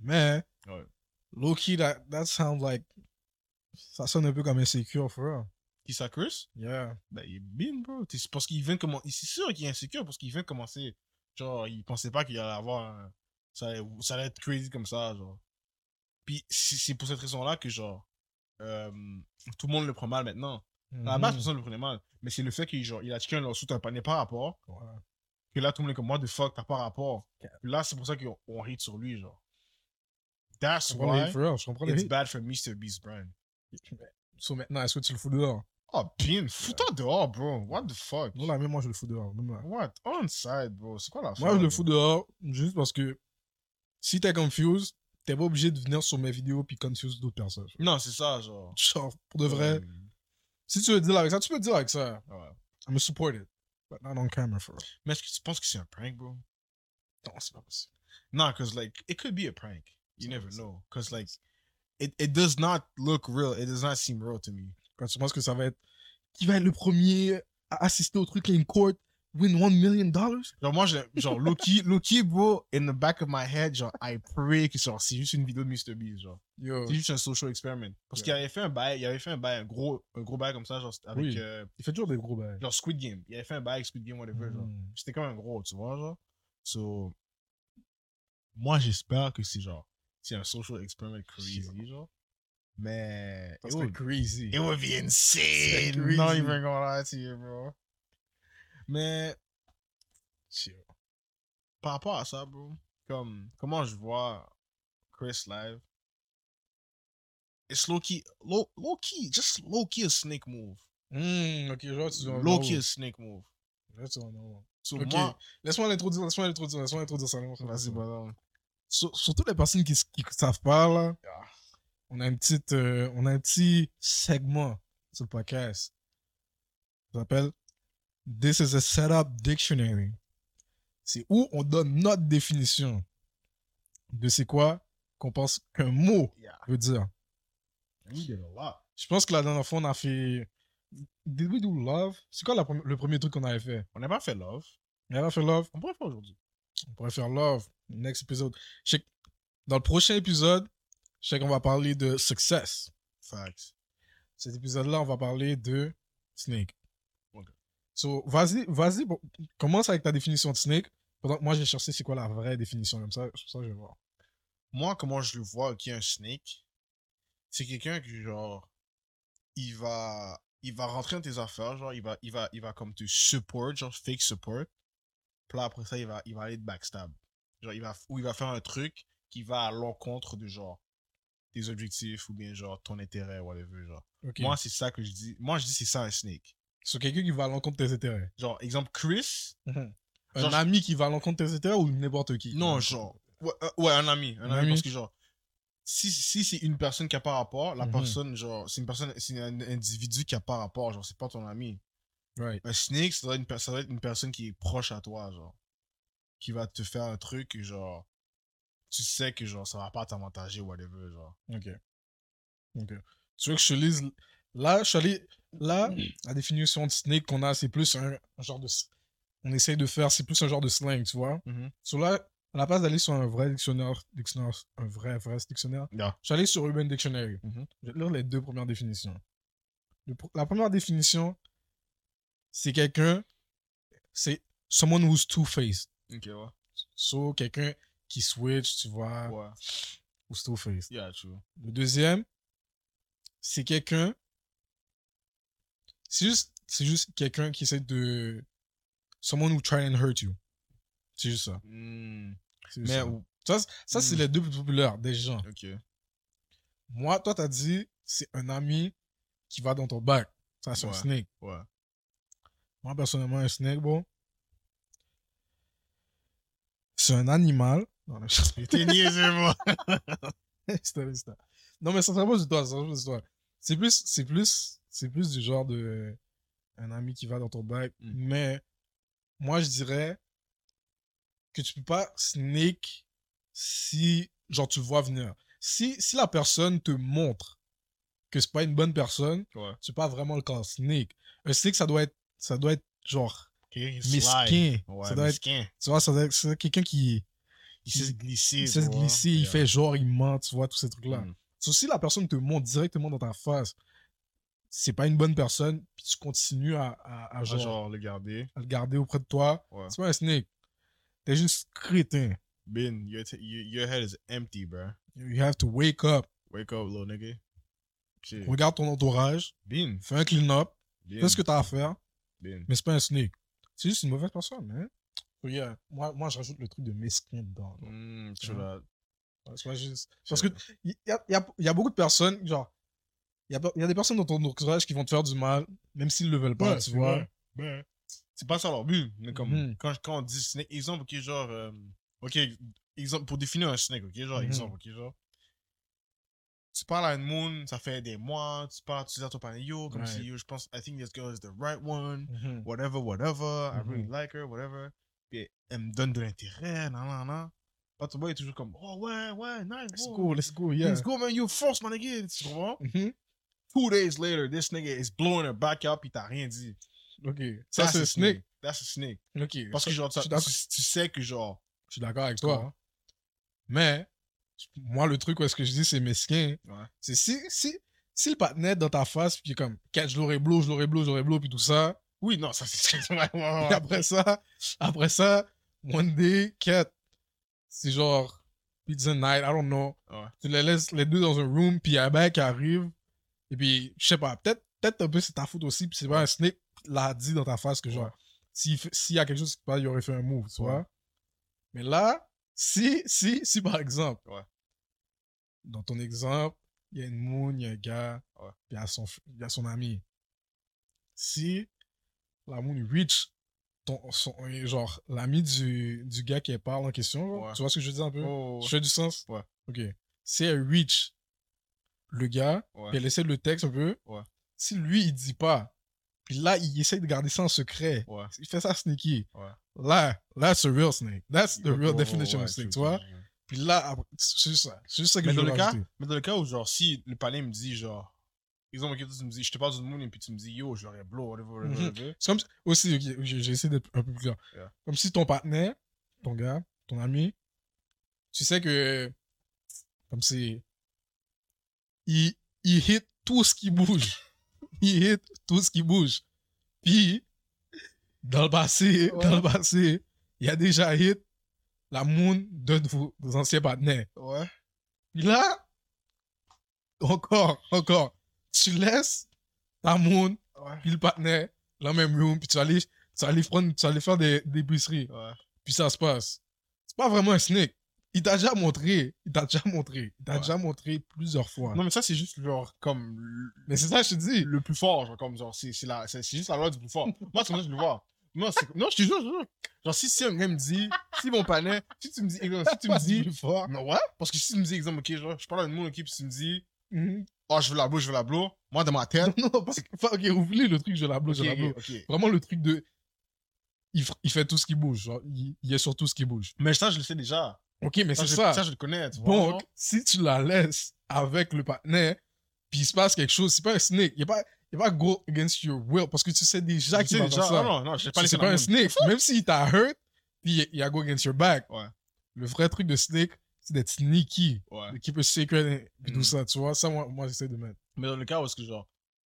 mais Ouais. low key, that, that sounds like. Ça sonne un peu comme insécure, for real. Qui ça, Chris? Yeah. Ben, il est bien, bro. C'est parce qu'il vient commencer. C'est sûr qu'il est insécure parce qu'il vient de commencer. Genre, il pensait pas qu'il allait avoir. Ça, allait- ça allait être crazy comme ça, genre. Puis c'est pour cette raison-là que, genre, euh, tout le monde le prend mal maintenant. À la base, Mhm. personne ne le prenait mal. Mais c'est le fait qu'il genre, il a checké un lawsuit, un panier par rapport. Ouais. Que là, tout le monde est comme, moi, de fuck, t'as pas rapport. Là, c'est pour ça qu'on on hate sur lui, genre. That's les why je comprends it's bad for Mr. Beast brand. So maintenant, est-ce que tu le fous dehors? Oh, bien, fous-toi dehors, bro. What the fuck? Non, là, même moi, je le fous dehors. Même là. What? On side, bro. C'est quoi la Moi, je le fous dehors juste parce que si t'es confused, t'es pas obligé de venir sur mes vidéos puis confuse d'autres personnes. Non, c'est ça, genre. Genre, pour de vrai, si tu veux dire avec ça, tu peux dire avec ça. ouais. I'm support it. But not on camera, for real. Mais est-ce que tu penses que c'est un prank, bro? Non, c'est pas possible. No, because, like, it could be a prank. You never possible. know. Because, like, it, it does not look real. It does not seem real to me. Quand tu penses que ça va être. Qui va être le premier à assister au truc in court, win one million dollars? Genre, moi, genre, Loki, [LAUGHS] Loki, bro, in the back of my head, genre, I pray que genre, c'est juste une vidéo de Mr. Beast, genre. Yo. C'est juste un social experiment. Parce Yeah. qu'il avait fait un bail, il avait fait un bail, un gros, un gros bail comme ça, genre, avec, Oui. euh, Il fait toujours des gros bails. genre, Squid Game. Il avait fait un bail avec Squid Game, whatever, genre. Mm. C'était comme un gros, tu vois, genre. So, moi, j'espère que c'est genre, c'est un social experiment crazy, genre. Mais, it would, crazy. it would be insane. crazy. Not even gonna lie to you, bro. Mais, Chill. par rapport à ça, bro, comme, comment je vois Chris live, it's low key, low, low key, just low key a snake move. Hmm, ok, je vois, tu dis un Low nom. key a snake move. Vois, tu un nom. So, Ok. moi, Laisse-moi l'introduire, laisse-moi l'introduire, laisse-moi l'introduire ça. laisse-moi vas-y. Sur- Surtout les personnes qui ne savent pas, là, Ah. on a, une petite, euh, on a un petit segment sur le podcast. Ça s'appelle This is a Setup Dictionary. C'est où on donne notre définition de c'est quoi qu'on pense qu'un mot Yeah. veut dire. We did a lot. Je pense que la dernière fois, on a fait. Did we do love? C'est quoi la le premier truc qu'on avait fait? On n'a pas fait love. On avait fait love? On pourrait faire aujourd'hui. On pourrait faire love. Next épisode. Dans le prochain épisode, je sais qu'on va parler de success. Facts. Cet épisode-là, on va parler de Snake. So, vas-y, vas-y, bon, commence avec ta définition de Snake. Pendant que moi, j'ai cherché c'est quoi la vraie définition. Comme ça, ça je vais voir. Moi, comment je le vois qui est un snake, c'est quelqu'un qui, genre, il va, il va rentrer dans tes affaires, genre, il va, il va, il va comme te support, genre, fake support. Puis là, après ça, il va, il va aller te backstab. Genre, il va, ou il va faire un truc qui va à l'encontre de, genre, tes objectifs ou bien, genre, ton intérêt, whatever, genre. Moi, c'est ça que je dis. Moi, je dis c'est ça un snake. Sur quelqu'un qui va à l'encontre de tes intérêts. Genre, exemple, Chris. Un Genre, ami qui va à l'encontre de tes intérêts ou n'importe qui? Non, genre. Ouais, euh, ouais, un ami. Un, Un ami, ami? parce que, genre, si, si c'est une personne qui a pas rapport, la Mhm. personne, genre, c'est une personne, c'est un individu qui a pas rapport, genre, c'est pas ton ami. Right. Un snake, ça doit, être une, per- ça doit être une personne qui est proche à toi, genre. Qui va te faire un truc, genre, tu sais que, genre, ça va pas t'avantager, whatever, genre. Ok. Ok. Tu veux que je te lise. Là, je suis allé. Là, la définition de snake qu'on a, c'est plus un, un genre de. On essaye de faire, c'est plus un genre de slang, tu vois. Mhm. Sur là, à la place d'aller sur un vrai dictionnaire, dictionnaire un vrai, vrai dictionnaire, Yeah. je suis allé sur Urban Dictionary. Mhm. Je vais te lire les deux premières définitions. Le la première définition, c'est quelqu'un, c'est someone who's two-faced. Ok, ouais. So, quelqu'un qui switch, tu vois, Ouais. who's two-faced. Yeah, true. Le deuxième, c'est quelqu'un. C'est juste, c'est juste quelqu'un qui essaie de. Someone who try and hurt you. C'est juste ça. Hmm. Juste Mais, ça, ça, c'est- Hmm. les deux plus populaires des gens. ok. Moi, toi, t'as dit, c'est un ami qui va dans ton bac. Ça, c'est un snake. Ouais. Moi, personnellement, un snake, bon. C'est un animal. Non, je- [LAUGHS] T'es niaisé, moi. [LAUGHS] Non, mais ça serait pas du toi, ça pas du toi. C'est plus, c'est plus, c'est plus du genre de un ami qui va dans ton bac. Mm. Mais moi, je dirais que tu peux pas snake si, genre, tu vois venir. Si, si la personne te montre que c'est pas une bonne personne, Ouais. tu pas vraiment le call snake. Un snake, ça doit être, ça doit être genre mesquin. Ouais, ça doit être, tu vois, ça doit être c'est quelqu'un qui, Il sait se glisser. il sait se glisser, il fait genre, il ment, tu vois, tous ces trucs-là. Mm. So, si la personne te montre directement dans ta face, c'est pas une bonne personne, puis tu continues à, à, à genre, genre, le garder. à le garder auprès de toi, Ouais. c'est pas un snake. T'es juste crétin. Ben, your, your, head is empty, bro. You have to wake up. Wake up, little nigga. Shit. Regarde ton entourage, Ben, fais un clean-up, fais ce que t'as à faire, ben. mais c'est pas un snake. C'est juste une mauvaise personne, hein. Yeah, moi, moi, je rajoute le truc de mesquin dedans. Mm, tu vois, Ouais, c'est pas juste- Parce que il y a, il y, a, il y a beaucoup de personnes, genre, il y a, il y a des personnes dans ton entourage qui vont te faire du mal, même s'ils le veulent pas, Ouais, tu vois. c'est pas ça leur but. Mais comme, Mhm. quand, quand on dit snake, exemple, ok, genre, euh, ok, exemple, pour définir un snake, ok, genre, Mhm. exemple, ok, genre, tu parles à une moon, ça fait des mois, tu parles, tu dis à ton partenaire, yo, comme Ouais. si, yo, je pense, I think this girl is the right one, Mhm. whatever, whatever, I really like her, whatever. Puis elle me donne de l'intérêt, nan, nan, nan. Pas ton boy est toujours comme, oh ouais, ouais, nice, Let's go, let's go, yeah. Let's go, man, you force, my nigga. Tu comprends? Mhm. Two days later, this nigga is blowing her back up, pis t'as rien dit. Ok. Ça, That's c'est snake. That's a snake. Ok. Parce que genre, tu, sais que genre. je suis d'accord avec toi. Mais, moi, le truc où est-ce que je dis c'est mesquin, Ouais. c'est si, si, si le partenaire dans ta face, puis comme, catch, je l'aurais blow, je l'aurais blow, je l'aurais blow, puis tout ça, Oui, non, ça c'est. Et [LAUGHS] après ça, après ça, one day, Cat, c'est genre pizza night, I don't know. Ouais. Tu les laisses les deux dans un room, puis il y a un mec qui arrive, et puis, je sais pas, peut-être peut-être un peu c'est ta faute aussi, puis c'est pas un snake l'a dit dans ta face que genre, s'il y a quelque chose qui se passe, il aurait fait un move, tu Ouais. vois. Mais là, si, si, si par exemple, dans ton exemple, il y a une moon, il y a un gars, puis il y a son, il y a son ami. Si la moon reach ton, son, euh, genre, l'ami du, du gars qui parle en question, Ouais. tu vois ce que je veux dire un peu? Oh, Je fais du sens? Ouais. Ok. Si elle reach le gars, puis elle essaie le texte un peu, si lui, il dit pas, puis là, il essaie de garder ça en secret, il fait ça sneaky, là, that's a real snake. That's the real ouais, definition of snake, tu vois? Puis là, c'est juste ça. C'est juste ça que Mais je dans veux le cas, mais dans le cas où genre si le palais me dit genre, exemple, ok, toi, tu me dis, je te parle du moon et puis tu me dis yo, je l'aurais blow, whatever, whatever, Mhm. whatever. C'est comme si- aussi, ok, j'ai j'ai essayé d'être un peu plus clair. Yeah. Comme si ton partenaire, ton gars, ton ami, tu sais que, comme c'est, il, il hit tout ce qui bouge. [LAUGHS] il hit tout ce qui bouge. Puis, dans le passé, Ouais. dans le passé, il a déjà hit la moon de vos, vos anciens partenaires. Ouais. Puis là, encore, encore, tu laisses ta Ouais. puis le partenaire, la même room, puis tu vas aller, tu vas aller, prendre, tu vas aller faire des, des Ouais. puis ça se passe. C'est pas vraiment un snake. Il t'a déjà montré, il t'a déjà montré, il t'a Ouais. déjà montré plusieurs fois. Non, mais ça, c'est juste genre comme le- Mais c'est ça je te dis. le plus fort, genre comme genre, c'est c'est la- c'est- c'est juste la loi du plus fort. Moi, c'est comme ça je le vois. C'est- non, je te jure, je te jure. Genre, si, si un gars me dit, si mon panais, si tu me dis, exemple, si tu me [LAUGHS] dis, non, ouais, parce que si tu me dis, exemple, ok, genre, je parle à une monde, ok, puis tu me dis, Mhm. oh, je veux la blow, je veux la blow, moi, dans ma tête, Non, non, parce que, enfin, ok, oublie le truc, je la blow, je la blow. Vraiment le truc de. Il, il fait tout ce qui bouge. Genre, il, il est sur tout ce qui bouge. Mais ça, je le sais déjà. Ok, mais c'est ça. ça, je le connais, tu vois. Donc, si tu la laisses avec le partenaire, puis il se passe quelque chose, c'est pas un snake. Il va il va go against your will parce que tu sais déjà qu'il va déjà, faire ça. non, non, non, je sais pas C'est pas un snake. Même s'il t'a hurt, il- il a go against your back. Ouais. Le vrai truc de snake, d'être sneaky, Ouais. de keep a secret, puis tout Mm. ça, tu vois. Ça, moi, moi j'essaie de mettre. Mais dans le cas où est-ce que, genre,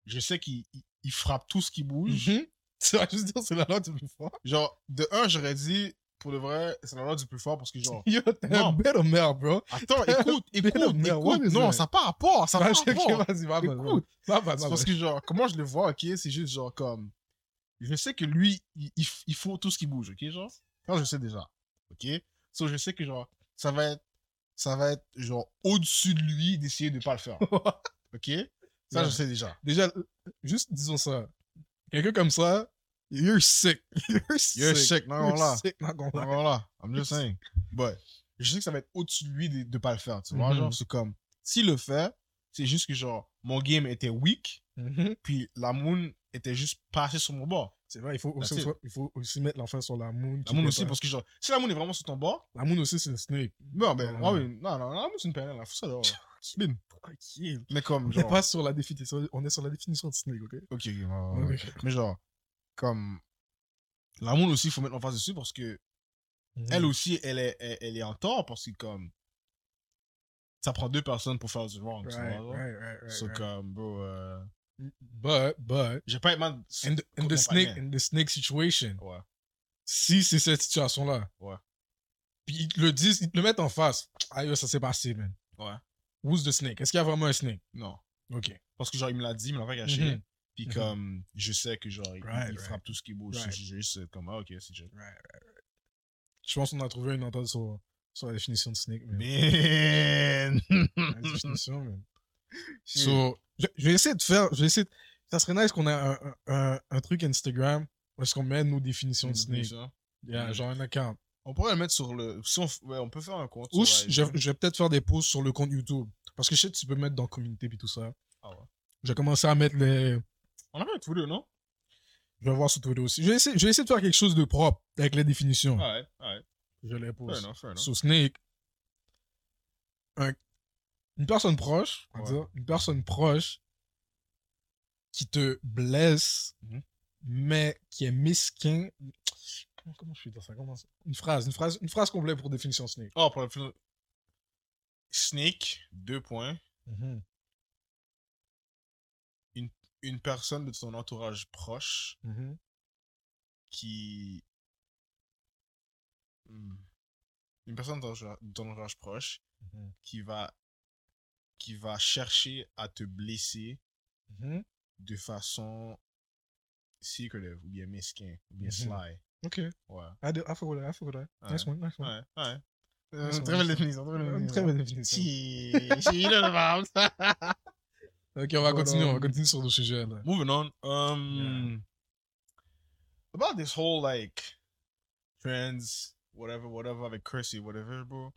je sais qu'il il- il frappe tout ce qui bouge, Mhm. [LAUGHS] Tu vas juste dire, c'est la loi du plus fort. genre, de un, j'aurais dit, pour le vrai, c'est la loi du plus fort parce que, genre, [LAUGHS] Yo, t'es Non. un bête de merde, bro. attends, écoute, écoute, écoute, is non, ça n'a pas rapport, ça n'a pas rapport. vas-y, va. Écoute, Va, va, parce que, genre, comment je le vois, ok, c'est juste, genre, comme, je sais que lui, il, il, il faut tout ce qui bouge, ok, genre, ça, je sais déjà, ok, so, je sais que, genre, ça va être, ça va être, genre, au-dessus de lui d'essayer de pas le faire, [LAUGHS] ok, ça, Ouais. je sais déjà. Déjà, euh, juste disons ça. Quelqu'un comme ça, you're sick. [LAUGHS] You're sick. You're sick, sick, not gonna lie. Voilà, I'm just saying. But, je sais que ça va être au-dessus de lui de, de pas le faire, tu vois, Mhm. genre, c'est comme, s'il le fait, c'est juste que, genre, mon game était weak, Mhm. puis la moon était juste pas assez sur mon bord. C'est vrai, il faut, aussi, il faut aussi mettre l'enfant sur la moon. La moon aussi, parce que, genre, si la moon est vraiment sur ton bord, La moon aussi, c'est un snake. Non, ben, Ouais. ah oui, non, non, non, c'est une période, là, faut ça. Bin. [LAUGHS] Tranquille. Mais comme, On genre. pas sur la définition, on est sur la définition de snake, ok? Ok, ok, ouais, ouais, ouais. Ok. Mais genre, comme. L'amour aussi, il faut mettre en face dessus parce que elle aussi, elle est, elle, elle est en tort parce que, comme. Ça prend deux personnes pour faire du wrong. tu Right, vois, right, genre. right, right, So, right. comme, bro. euh, But, but, J'ai pas mal. in the, in the snake, in the snake situation, Ouais. si c'est cette situation-là, Ouais. puis ils te le disent, ils te le mettent en face, aïe, ça s'est passé, man. Ouais. Who's the snake? Est-ce qu'il y a vraiment un snake? Non. Ok. Parce que, genre, il me l'a dit, il me l'a pas caché. Mhm. Puis, Mhm. comme, je sais que, genre, il, Right, il right. frappe tout ce qui bouge. Right. C'est juste comme, ah, ok, c'est juste. Right, right, right. Je pense qu'on a trouvé une entente sur, sur la définition de snake, man. Man! La définition, man. So, je, je vais essayer de faire, je vais essayer de- ça serait nice qu'on ait un, un, truc Instagram où est-ce qu'on met nos définitions de snake. Yeah, Mhm. genre un account. On pourrait le mettre sur le. Si on, ouais, on peut faire un compte. Ou je, vais peut-être faire des posts sur le compte YouTube. Parce que je sais que tu peux mettre dans communauté et tout ça. Ah ouais. Je vais commencer à mettre les. On a fait un Twitter, non? Je vais voir sur Twitter aussi. Je vais essayer, je vais essayer de faire quelque chose de propre avec les définitions. Ah ouais, ah ouais. Je les Fair pose. enough, fair enough. Sur Snake, un- une personne proche, on va Ouais. dire, une personne proche qui te blesse, Mhm. mais qui est mesquin. Comment, comment je fais dire ça? Comment ça? Une phrase, une phrase, une phrase complète pour définition Snake. Oh, pour le film. Snake, deux points. Mhm. Une personne de ton entourage proche qui. Hmm. Une personne de ton entourage- proche qui va. Qui va chercher à te blesser Mhm. de façon secretive ou bien mesquin ou bien Mhm. sly. Ok. Ouais. I, do, I with that, I with that. Ouais. Nice one, nice one. Ouais, ouais. C'est très belle c'est- définition, très belle définition. Très belle définition. Si, si. Ok, on va But, continuer, on va continuer sur le sujet là. Moving on. Um, about this whole like trends, whatever, whatever, avec Chrissy, whatever, bro.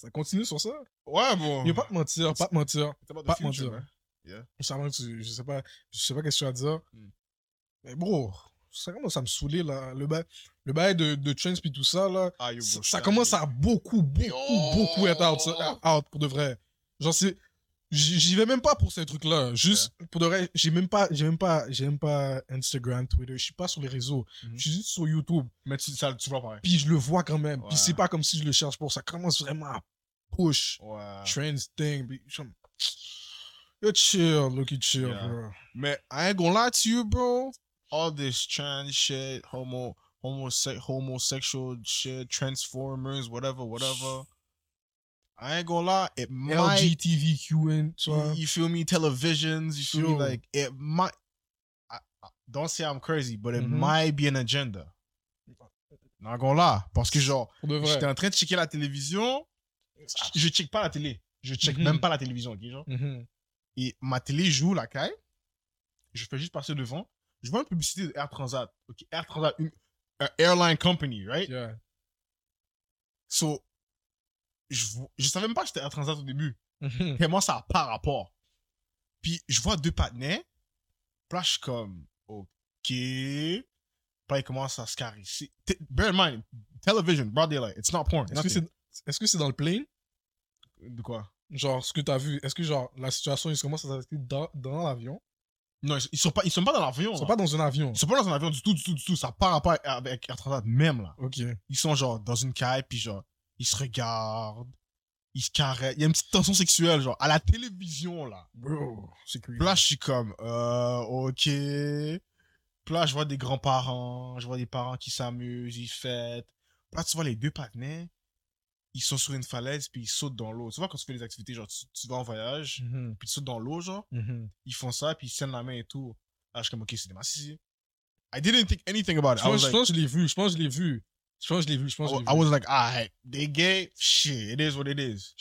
Ça continue sur ça? Ouais, bon. Il pas te mentir, pas te mentir. Pas te mentir. man. Je sais pas, tu- je sais pas, je sais pas qu'est-ce que tu vas dire. Hmm. Mais bro, ça commence à me saouler là. Le bail, le bail de, de trends puis tout ça là. Ah, ça, commence à beaucoup, beaucoup, beaucoup être out, out pour de vrai. Genre c'est. J'y vais même pas pour ces trucs-là. Juste pour de vrai, j'ai même pas, j'ai même pas, j'ai même pas Instagram, Twitter. Je suis pas sur les réseaux. Mhm. Je suis juste sur YouTube. Mais tu, ça, tu vois pareil. Puis je le vois quand même. Ouais. Puis c'est pas comme si je le cherche pour. Ça commence vraiment à push Ouais. trends thing. Puis je Yo, chill, look it chill, Yeah. bro. Man, I ain't gonna lie to you, bro. All this trans shit, homo, homose- homosexual shit, transformers, whatever, whatever. I ain't gonna lie, it might. You feel me? Televisions, you feel me? Like it might. I, I- don't say I'm crazy, but it Mhm. might be an agenda. Not gonna lie, parce que genre, j'étais en train de checker la télévision. Je, je check pas la télé. Je check Mhm. même pas la télévision, ok, genre. Mhm. Et ma télé joue la caille. Je fais juste passer devant. Je vois une publicité de Air Transat. Ok, Air Transat, une, un airline company, right? Yeah. So, je, je savais même pas que c'était Air Transat au début. Mhm. Tellement ça n'a pas rapport. Puis je vois deux partenaires. Puis là, je suis comme, OK. Puis là, ils commencent à se caresser. T- Bear in mind, television, broad daylight, it's not porn. Est-ce que c'est est-ce que c'est dans le plane? De quoi? Genre, ce que t'as vu, est-ce que genre, la situation, ils commencent à s'arrêter dans, dans l'avion? Non, ils, sont pas, ils sont pas dans l'avion. Ils sont là. pas dans un avion. Ils sont pas dans un avion du tout, du tout, du tout. Ça n'a pas rapport avec Air Transat même, là. Ok. Ils sont genre dans une caille, puis genre, ils se regardent, ils se caressent. Il y a une petite tension sexuelle, genre, à la télévision, là. Bro, c'est. Puis là, je suis comme, euh, ok. Là, je vois des grands-parents, je vois des parents qui s'amusent, ils fêtent. Là, tu vois les deux partenaires, ils sont sur une falaise, puis ils sautent dans l'eau. Tu vois, quand tu fais des activités, genre, tu, tu vas en voyage, Mhm. puis tu sautes dans l'eau, genre, Mhm. ils font ça, puis ils tiennent la main et tout. Là, je suis comme, ok, c'est des masses I didn't think anything about it. Je I was pense, je pense que je l'ai vu. Je pense que je l'ai vu. Je pense que je l'ai vu. Je pense que je I, l'ai I vu. was like, ah, they gay, shit, it is what it is.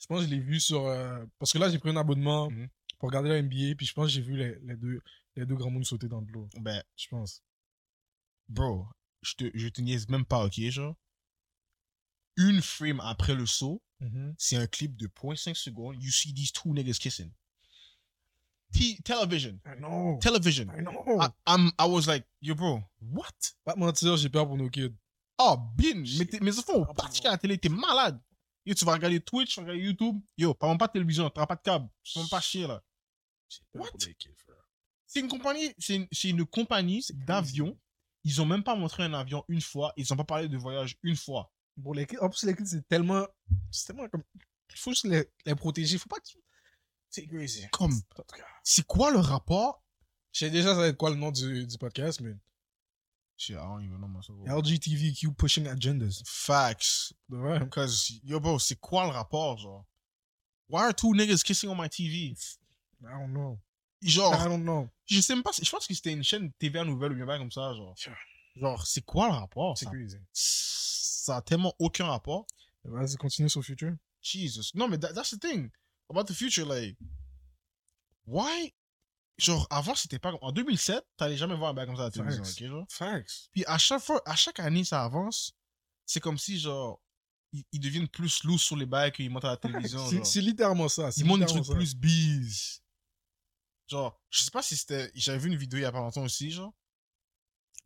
Je pense que je l'ai vu sur. euh, Parce que là, j'ai pris un abonnement Mhm. pour regarder la NBA, puis je pense que j'ai vu les, les deux, les deux grands mondes sauter dans de l'eau. Ben, Je pense. bro, je te, je te niaise même pas, ok, genre? Une frame après le saut, Mhm. c'est un clip de 0.5 secondes. You see these two niggas kissing. T television. I know. Television. I know. I, I'm, I was like, yo, bro, what? Pas mentir, j'ai peur pour nos kids. Oh, bin, mais, ça faut Ah, particulier à la télé, t'es malade. Yo, tu vas regarder Twitch, tu vas regarder YouTube. Yo, pas même pas de télévision, t'auras pas de câble. Tu vas pas chier, là. What? C'est une compagnie, c'est une, une compagnie d'avions. Ils ont même pas montré un avion une fois. Ils ont pas parlé de voyage une fois. Bon, les en plus, les kids, c'est tellement. C'est tellement comme. Il faut juste les, les protéger. Faut pas que. C'est crazy. Comme, c'est quoi le rapport? Je sais déjà ça va être quoi le nom du, du podcast, mais. Shit, I don't even know myself. LGTVQ pushing agendas. Facts. Vrai. Because, yo, bro, c'est quoi le rapport, genre? Why are two niggas kissing on my TV? I don't know. Genre, I don't know. je sais même pas, je pense que c'était une chaîne TV à nouvelles ou bien pas comme ça, genre. Genre, c'est quoi le rapport? C'est crazy. ça a tellement aucun rapport. Vas-y, continue sur Future. Jesus. Non, mais that- that's the thing about the future, like, why? Genre, avant, c'était pas comme. En 2007, t'allais jamais voir un bail comme ça à la télévision, Facts. ok, genre? Facts. Puis à chaque fois, à chaque année, ça avance. C'est comme si, genre, ils, ils deviennent plus lourds sur les bails qu'ils montent à la télévision. C'est genre. c'est littéralement ça. c'est Ils montent des littéralement trucs ça. plus bise. Genre, je sais pas si c'était. J'avais vu une vidéo il y a pas longtemps aussi, genre.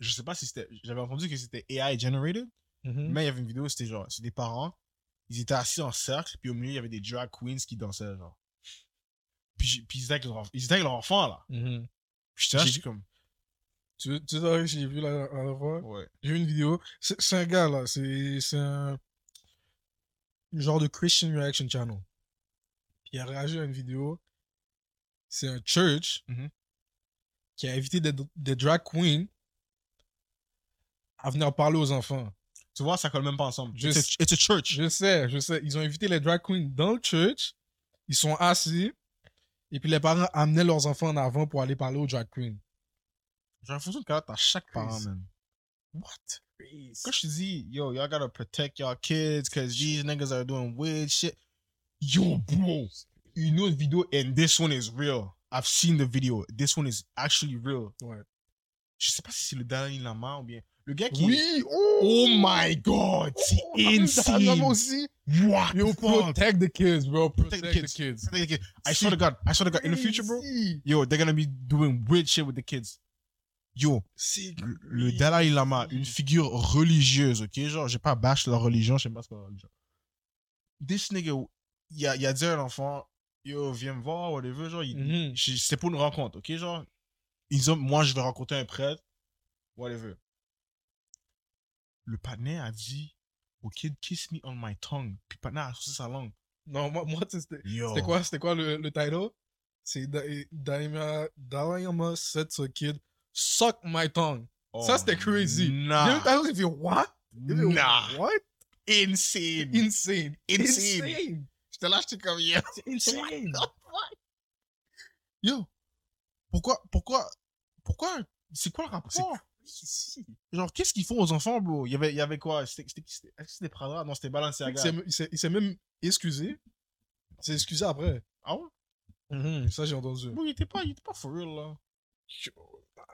Je sais pas si c'était. J'avais entendu que c'était AI generated, Mhm. mais il y avait une vidéo, c'était genre, c'est des parents. Ils étaient assis en cercle, puis au milieu, il y avait des drag queens qui dansaient, genre. Puis, puis ils, étaient avec leur, enf- ils étaient avec leur enfant, là. Mhm. Puis j'étais là, J'ai- j'étais comme. Tu, tu sais, j'ai vu la, la fois? Ouais. J'ai vu une vidéo. C'est c'est un gars, là. C'est c'est un genre de Christian Reaction Channel. Puis il a réagi à une vidéo. C'est un church Mhm. qui a invité des, des drag queens à venir parler aux enfants. Tu vois, ça colle même pas ensemble. Je It's a, sais- it's a church. Je sais, je sais. Ils ont invité les drag queens dans le church. Ils sont assis. Et puis les parents amenaient leurs enfants en avant pour aller parler aux drag queens. J'ai l'impression que là, t'as chaque parent, man. What? Quand je dis, yo, y'all gotta protect your kids because these niggas are doing weird shit. Yo, bro. Une autre vidéo, and this one is real. I've seen the video. This one is actually real. Ouais. Je sais pas si c'est le Dalai Lama ou bien. Le gars qui. Oui! Oh my god! C'est Oh, Instagram insane! aussi. What? Yo, the protect the kids, bro. Protect Protect, the the kids. I swear to God. I swear to God. In the future, bro. Yo, they're gonna be doing weird shit with the kids. Yo, C'est le Dalai Lama, une figure religieuse, ok? Genre, j'ai pas bash leur religion, je sais pas ce que leur religion. This nigga, il a, il a dit à l'enfant, yo, viens me voir, whatever, genre, Mhm. je- c'était pour une rencontre, ok? Genre, ils ont, moi, je vais rencontrer un prêtre, whatever. Le panet a dit, au kid, kiss me on my tongue. Puis le panet a sorti sa langue. Non, moi, moi c'était Yo. c'était quoi, c'était quoi le, le title? C'est Da- Dalai Lama- Dalai Lama said to kid, suck my tongue. Oh, Ça, c'était crazy. Nah. j'ai fait, what? Nah. What? Insane. Insane. Insane. Insane. J'étais là, j'étais comme, yo. C'est [LAUGHS] insane. Yo, pourquoi, pourquoi, pourquoi, c'est quoi le rapport? Ici. Genre, qu'est-ce qu'ils font aux enfants, bro? Il y avait, il y avait quoi? C'était, c'était, c'était, est-ce que c'était Prada? Non, c'était Balenciaga. il s'est- il s'est même excusé. Il s'est excusé après. Ah ouais? Mhm, Ça, j'ai entendu. Bro, il était pas, il était pas for real, là. Yo,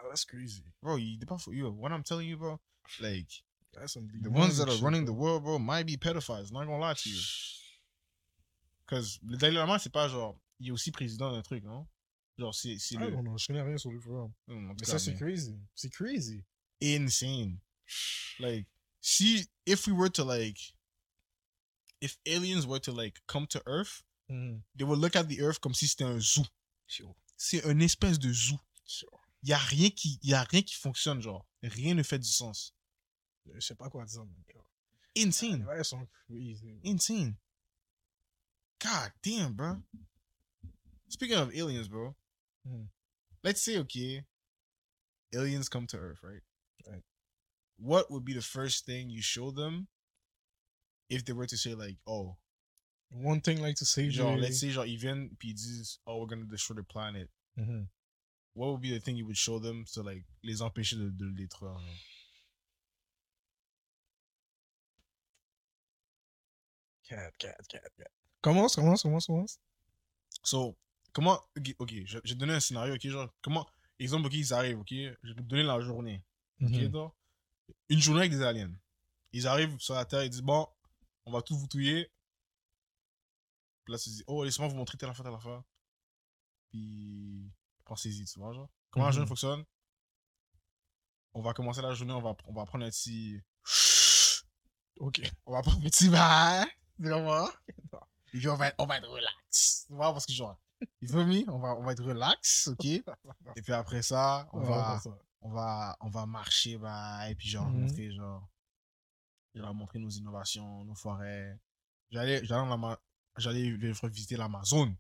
That's crazy. Bro, il était pas for real. What I'm telling you, bro, like, That's some the ones that are running the world, bro, might be pedophiles. Not gonna lie to you. Cause le Dalai Lama, c'est pas genre, il est aussi président d'un truc, non? Genre, c'est, c'est Ah le. je connais rien sur le. Hum, en tout Mais ça, c'est crazy. C'est crazy. insane. Like, see, if we were to like, if aliens were to like come to Earth, Mhm. they would look at the Earth comme si c'était un zoo. Sure. C'est une espèce de zoo. Sure. Y a rien qui, y a rien qui fonctionne, genre. Rien ne fait du sens. Je sais pas quoi dire. mais- Insane. Ils sont crazy. Insane. God damn, bro. Speaking of aliens, bro. Hmm. Let's say, okay, aliens come to Earth, right? Right. What would be the first thing you show them if they were to say, like, oh, One thing like to say, genre, let's say, genre, viennent puis ils disent, oh, we're gonna destroy the planet. Mhm. What would be the thing you would show them to, like, les empêcher de, de le détruire? genre? Cat, cat, cat, cat. Commence, commence, commence, commence. So, comment, ok, ok, je, je vais te donner un scénario, ok, genre, comment, exemple, ok, ils arrivent, ok, je vais te donner la journée, ok, donc, une journée avec des aliens. Ils arrivent sur la Terre, ils disent, bon, on va tout vous touiller. Puis là, tu dis, oh, laissez-moi vous montrer telle affaire, telle affaire. Puis, pensez-y, tu vois, genre. Comment la Mhm. journée fonctionne? On va commencer la journée, on va, on va prendre un petit, Ok. [LAUGHS] on va prendre un petit verre. [LAUGHS] Vraiment. Et puis, on va, être- on va être relax. Tu vois, parce que genre, il veut me, on va, on va être relax, ok? [LAUGHS] Et puis après ça, on Ouais, va, ça. on va, on va marcher, bah, et puis genre, Mhm. montrer, genre, montrer nos innovations, nos forêts. J'allais, j'allais, j'allais visiter l'Amazon.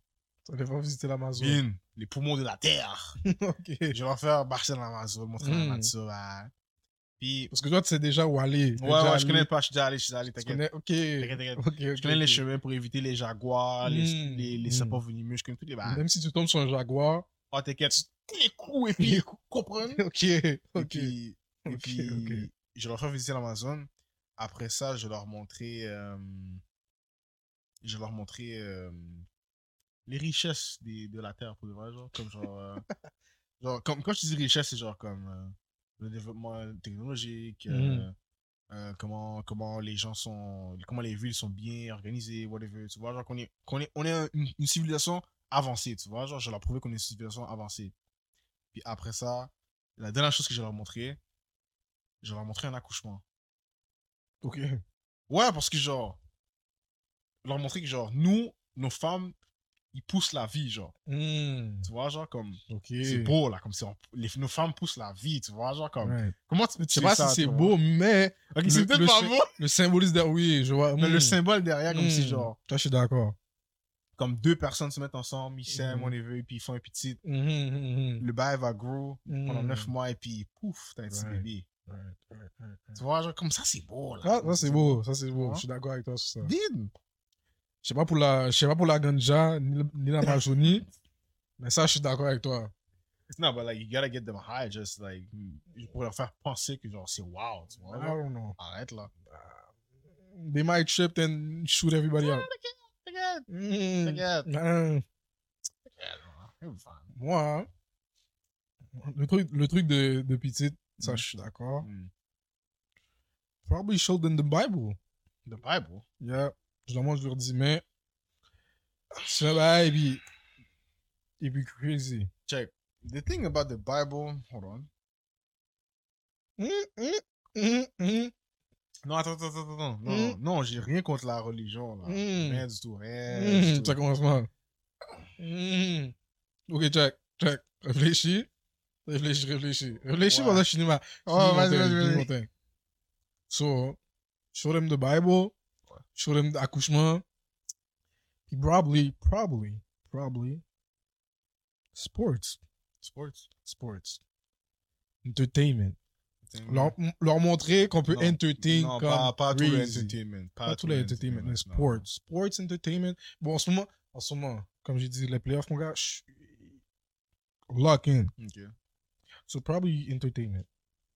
Pas visiter l'Amazon. Les poumons de la terre. [LAUGHS] ok. Je vais faire marcher dans l'Amazon, montrer la Mhm. nature, bah. Puis, Parce que toi, tu sais déjà où aller. Ouais, ouais, je connais pas, je suis déjà allé, je suis déjà allé, t'inquiète. connais, ok. T'inquiète, t'inquiète. Je connais les chemins pour éviter les jaguars, les, Mm, les, les mm. serpents venimeux, je connais tous les bails. Même si tu tombes sur un jaguar. Oh, t'inquiète, les coups, et [LAUGHS] puis, comprendre. ok, Et [LAUGHS] ok. et puis je leur faire visiter l'Amazon. Après ça, je leur montrer, euh, je leur montrer euh, les richesses des, de la Terre, pour de vrai, genre, comme genre, euh, [LAUGHS] genre comme, quand je dis richesse, c'est genre comme euh, le développement technologique, euh, Mhm. euh, comment, comment les gens sont, comment les villes sont bien organisées, whatever, tu vois, genre qu'on est, qu'on est, on est un- une, une civilisation avancée, tu vois, genre je leur prouver qu'on est une civilisation avancée. Puis après ça, la dernière chose que je leur montrer, je leur montrer un accouchement. Ok. Ouais, parce que genre, leur montrer que genre, nous, nos femmes, ils poussent la vie, genre. Hmm, Tu vois, genre, comme, Ok. c'est beau, là, comme si on- les, nos femmes poussent la vie, tu vois, genre, comme, Ouais. comment tu peux Je sais pas ça, si c'est beau, mais Ok, le- c'est peut-être pas beau, le symbolisme derrière, oui, je vois. mais le hmm, symbole derrière, comme si, hmm. genre, Ça, je suis d'accord. comme deux personnes se mettent ensemble, ils s'aiment, on les veut, et puis ils font un petit, le bail va grow pendant neuf mois, et puis, pouf, t'as un petit bébé. Tu vois, genre, comme ça, c'est beau, là. Ah, ça c'est beau, ça c'est beau. Je suis d'accord avec toi sur ça. Did. Je sais pas pour la, je sais pas pour la ganja ni, le- ni l'Amazonie, [COUGHS] mais ça je suis d'accord avec toi. Non, but like, you gotta get them high, just like, pour leur faire penser que genre, c'est wow, tu vois. I don't know. Arrête là. They might trip and shoot everybody out. T'inquiète, Mm. t'inquiète. Ah, T'inquiète, you're fine. Moi, le truc, le truc de, de petite, ça Mm. je suis d'accord. Mm. Probably showed in the Bible. The Bible? Yeah. Je leur, je leur dis, mais c'est un bail, et puis, et puis crazy. Check. The thing about the Bible, hold on. Mm, mm, mm. Non, attends, attends, attends, attends. Non, Mm. non, j'ai rien contre la religion, là. Rien du tout, rien ça commence mal. Ok, check, check. Réfléchis. Réfléchis, réfléchis. Réfléchis pendant que je ma. Oh, vas-y, vas-y, vas-y. So, show them the Bible. Show them the accouchement. Puis probably, probably, probably, sports. Sports. Sports. Entertainment. Entertainment. Leur, leur montrer qu'on peut Non, entertain non, comme pas, pas tout le crazy. entertainment. Pas tous les entertainment, mais non. sports. Sports entertainment. Bon, en ce moment, en ce moment, comme j'ai dit, les playoffs, mon gars, lock in. Ok. So probably entertainment.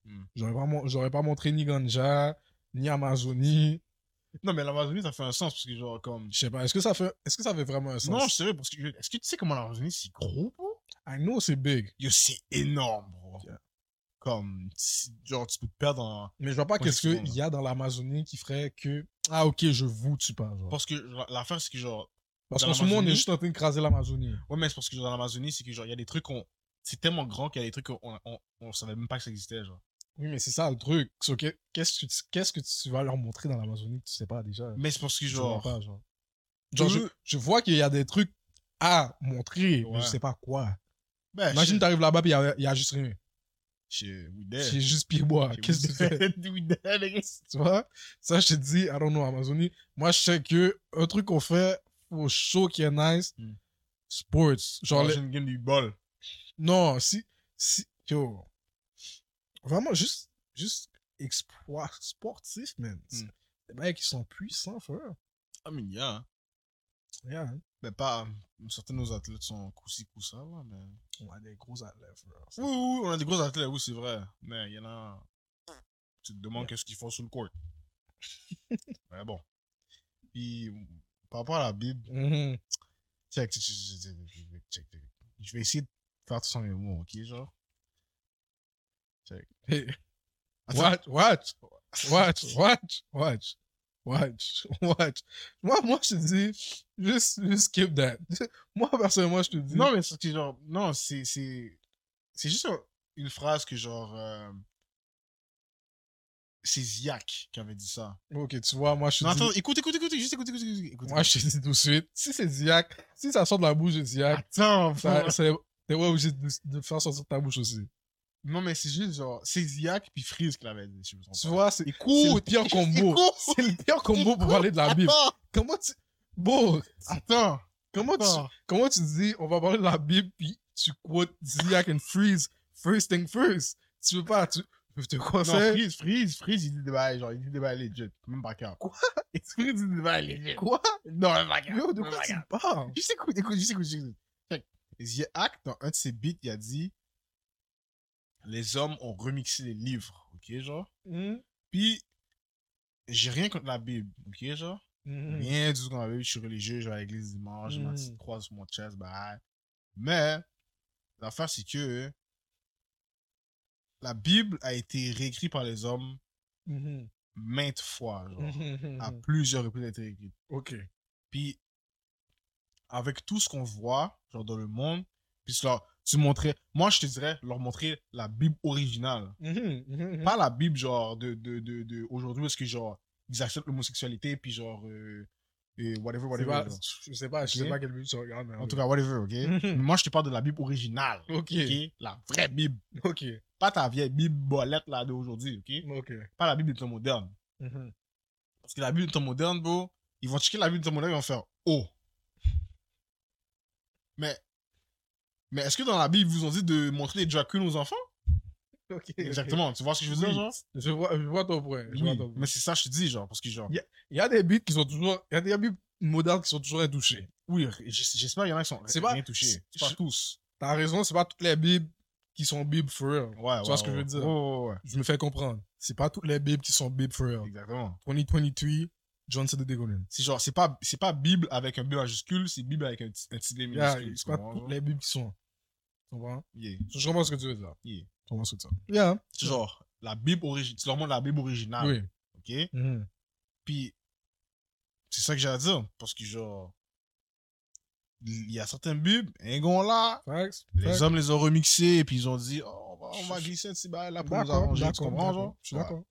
Hmm. Pas, j'aurais pas montré ni Ganja, ni Amazonie. Non, mais l'Amazonie, ça fait un sens parce que, genre, comme. Je sais pas, est-ce que ça fait, est-ce que ça fait vraiment un sens? Non, je sais, parce que. Est-ce que tu sais comment l'Amazonie, c'est gros, bro? I know c'est big. Yo, c'est énorme, bro. Yeah. Comme, genre, tu peux te perdre en. Mais je vois pas qu'est-ce qu'il y a dans l'Amazonie qui ferait que, ah ok, je vous tue pas. Genre. Parce que l'affaire, c'est que, genre. Parce qu'en ce moment, on est juste en train de craser l'Amazonie. Ouais, mais c'est parce que genre, dans l'Amazonie, c'est que, genre, il y a des trucs qu'on. C'est tellement grand qu'il y a des trucs qu'on on, on savait même pas que ça existait, genre. Oui, mais c'est ça le truc. So, que- qu'est-ce que, tu- qu'est-ce que tu vas leur montrer dans l'Amazonie que tu sais pas déjà? Mais c'est parce que, Je vois genre. pas, genre. Genre, je, je vois qu'il y a des trucs à montrer, mais Ouais. je sais pas quoi. Ben, Imagine, shit. t'arrives là-bas, puis il y a, il y a juste rien. Dead. C'est juste pied-bois. Qu'est-ce que tu fais? [LAUGHS] Tu vois? Ça, je te dis, I don't know, Amazonie. Moi, je sais que un truc qu'on fait au show qui est nice, Hmm. sports. Genre, les- Imagine game du bol. non, si, si, yo. Vraiment, juste, juste exploit sportif, man. Hmm. Des mecs qui sont puissants, frère. Ah, mais il y a. hein. Yeah, hein. Mais pas. Certains de nos athlètes sont coussi coussa, là, mais. On a des gros athlètes, frère. Oui, oui, on a des gros athlètes, oui, c'est vrai. Mais il y en a. Tu te demandes qu'est-ce qu'ils font sur le court. [LAUGHS] mais bon. Puis, par rapport à la Bible, Mhm. check, check, check, check, check, check, check, check. Je vais essayer de faire tout sans mes mots, ok, genre? Hey, [LAUGHS] watch, watch, watch, watch, watch, watch, [LAUGHS] watch. Moi, moi, je te dis, juste, juste skip that. [LAUGHS] Moi, personnellement, je te dis. Non, mais c'est genre, non, c'est, c'est, c'est juste un- une phrase que genre, euh, c'est Ziak qui avait dit ça. Ok, tu vois, moi, je te Non, dis... attends, écoute, écoute, écoute, juste écoute, écoute, écoute. écoute. Moi, je te dis tout de suite, si c'est Ziak, si ça sort de la bouche de Ziak, Attends, ça, c'est, t'es ouais obligé de, de faire sortir de ta bouche aussi. Non, mais c'est juste genre, c'est Ziak puis Freeze qui l'avait dit. Tu vois, c'est, le pire combo. C'est le pire combo pour parler de la Bible. Comment tu, bon, attends. comment tu, comment tu dis, on va parler de la Bible, puis tu quotes Ziak and Freeze, first thing first. Tu veux pas, tu, je te Non, conseille. Freeze, Freeze, Freeze, il dit des bails, genre, il dit des bails legit. Même pas cap. Quoi? [LAUGHS] Freeze dit des bails legit. Quoi? Non, même pas cap. Yo, de quoi tu parles? Juste écoute, écoute, juste écoute, juste écoute. Check. Ziak, dans un de ses beats, il a dit Les hommes ont remixé les livres, ok, genre. Hmm? Puis, j'ai rien contre la Bible, ok, genre. Hmm. Rien du tout contre la Bible, je suis religieux, je vais à l'église dimanche, ma Mm. croix sur mon chest, bah. Mais, l'affaire, c'est que la Bible a été réécrite par les hommes Hmm. maintes fois, genre. Hmm. À plusieurs reprises, elle a été réécrite. Ok. Puis, avec tout ce qu'on voit, genre, dans le monde, puis leur, tu montrais, moi, je te dirais, leur montrer la Bible originale. Hmm. Hmm. Pas la Bible, genre, de, de, de, de aujourd'hui, parce que, genre, ils acceptent l'homosexualité, puis, genre, euh, et whatever, whatever. pas- je sais pas, je sais pas quel but tu regardes. mais En tout cas, whatever, ok? Moi, je te parle de la Bible originale, Ok. La vraie Bible. Ok. Pas ta vieille Bible bolette, là, d'aujourd'hui, ok? Ok. Pas la Bible de temps moderne. Mhm. Parce que la Bible de temps moderne, bro, ils vont checker la Bible de temps moderne, ils vont faire Oh. Mais, mais est-ce que dans la Bible, ils vous ont dit de montrer les drag queens aux enfants? [LAUGHS] Ok. Exactement. Tu vois ce que je veux dire, Oui. genre? Je vois, je vois ton point. Je vois ton point. Mais c'est ça, que je te dis, genre, parce que, genre, Il y a des beats qui sont toujours, il y a des beats modernes qui sont toujours intouchés. oui, j'espère qu'il y en a qui sont C'est pas- rien touchés. C'est pas tous. T'as raison, c'est pas toutes les bibles qui sont bibles for real. Ouais, Tu vois ce que je veux dire? Ouais, ouais, ouais. Je me fais comprendre. C'est pas toutes les bibles qui sont bibles for real. Exactement. 2023, John C. de Degolin. C'est genre, c'est pas, c'est pas Bible avec un B majuscule, c'est Bible avec un, petit- un petit D minuscule. c'est pas toutes les bibles qui sont. Tu comprends? Yeah, Je comprends ce que tu veux dire. yeah. Je comprends ce que tu veux dire. Yeah. C'est genre, la Bible originale, tu leur montres la Bible originale. Oui. Ok? Mhm. Puis, c'est ça que j'ai à dire. Parce que, genre, il y a certaines Bibles, un gon là, Facts. les Facts. hommes les ont remixés, et puis ils ont dit, oh, on va, on va glisser un petit bail là pour nous arranger. Tu comprends, genre? Je suis d'accord.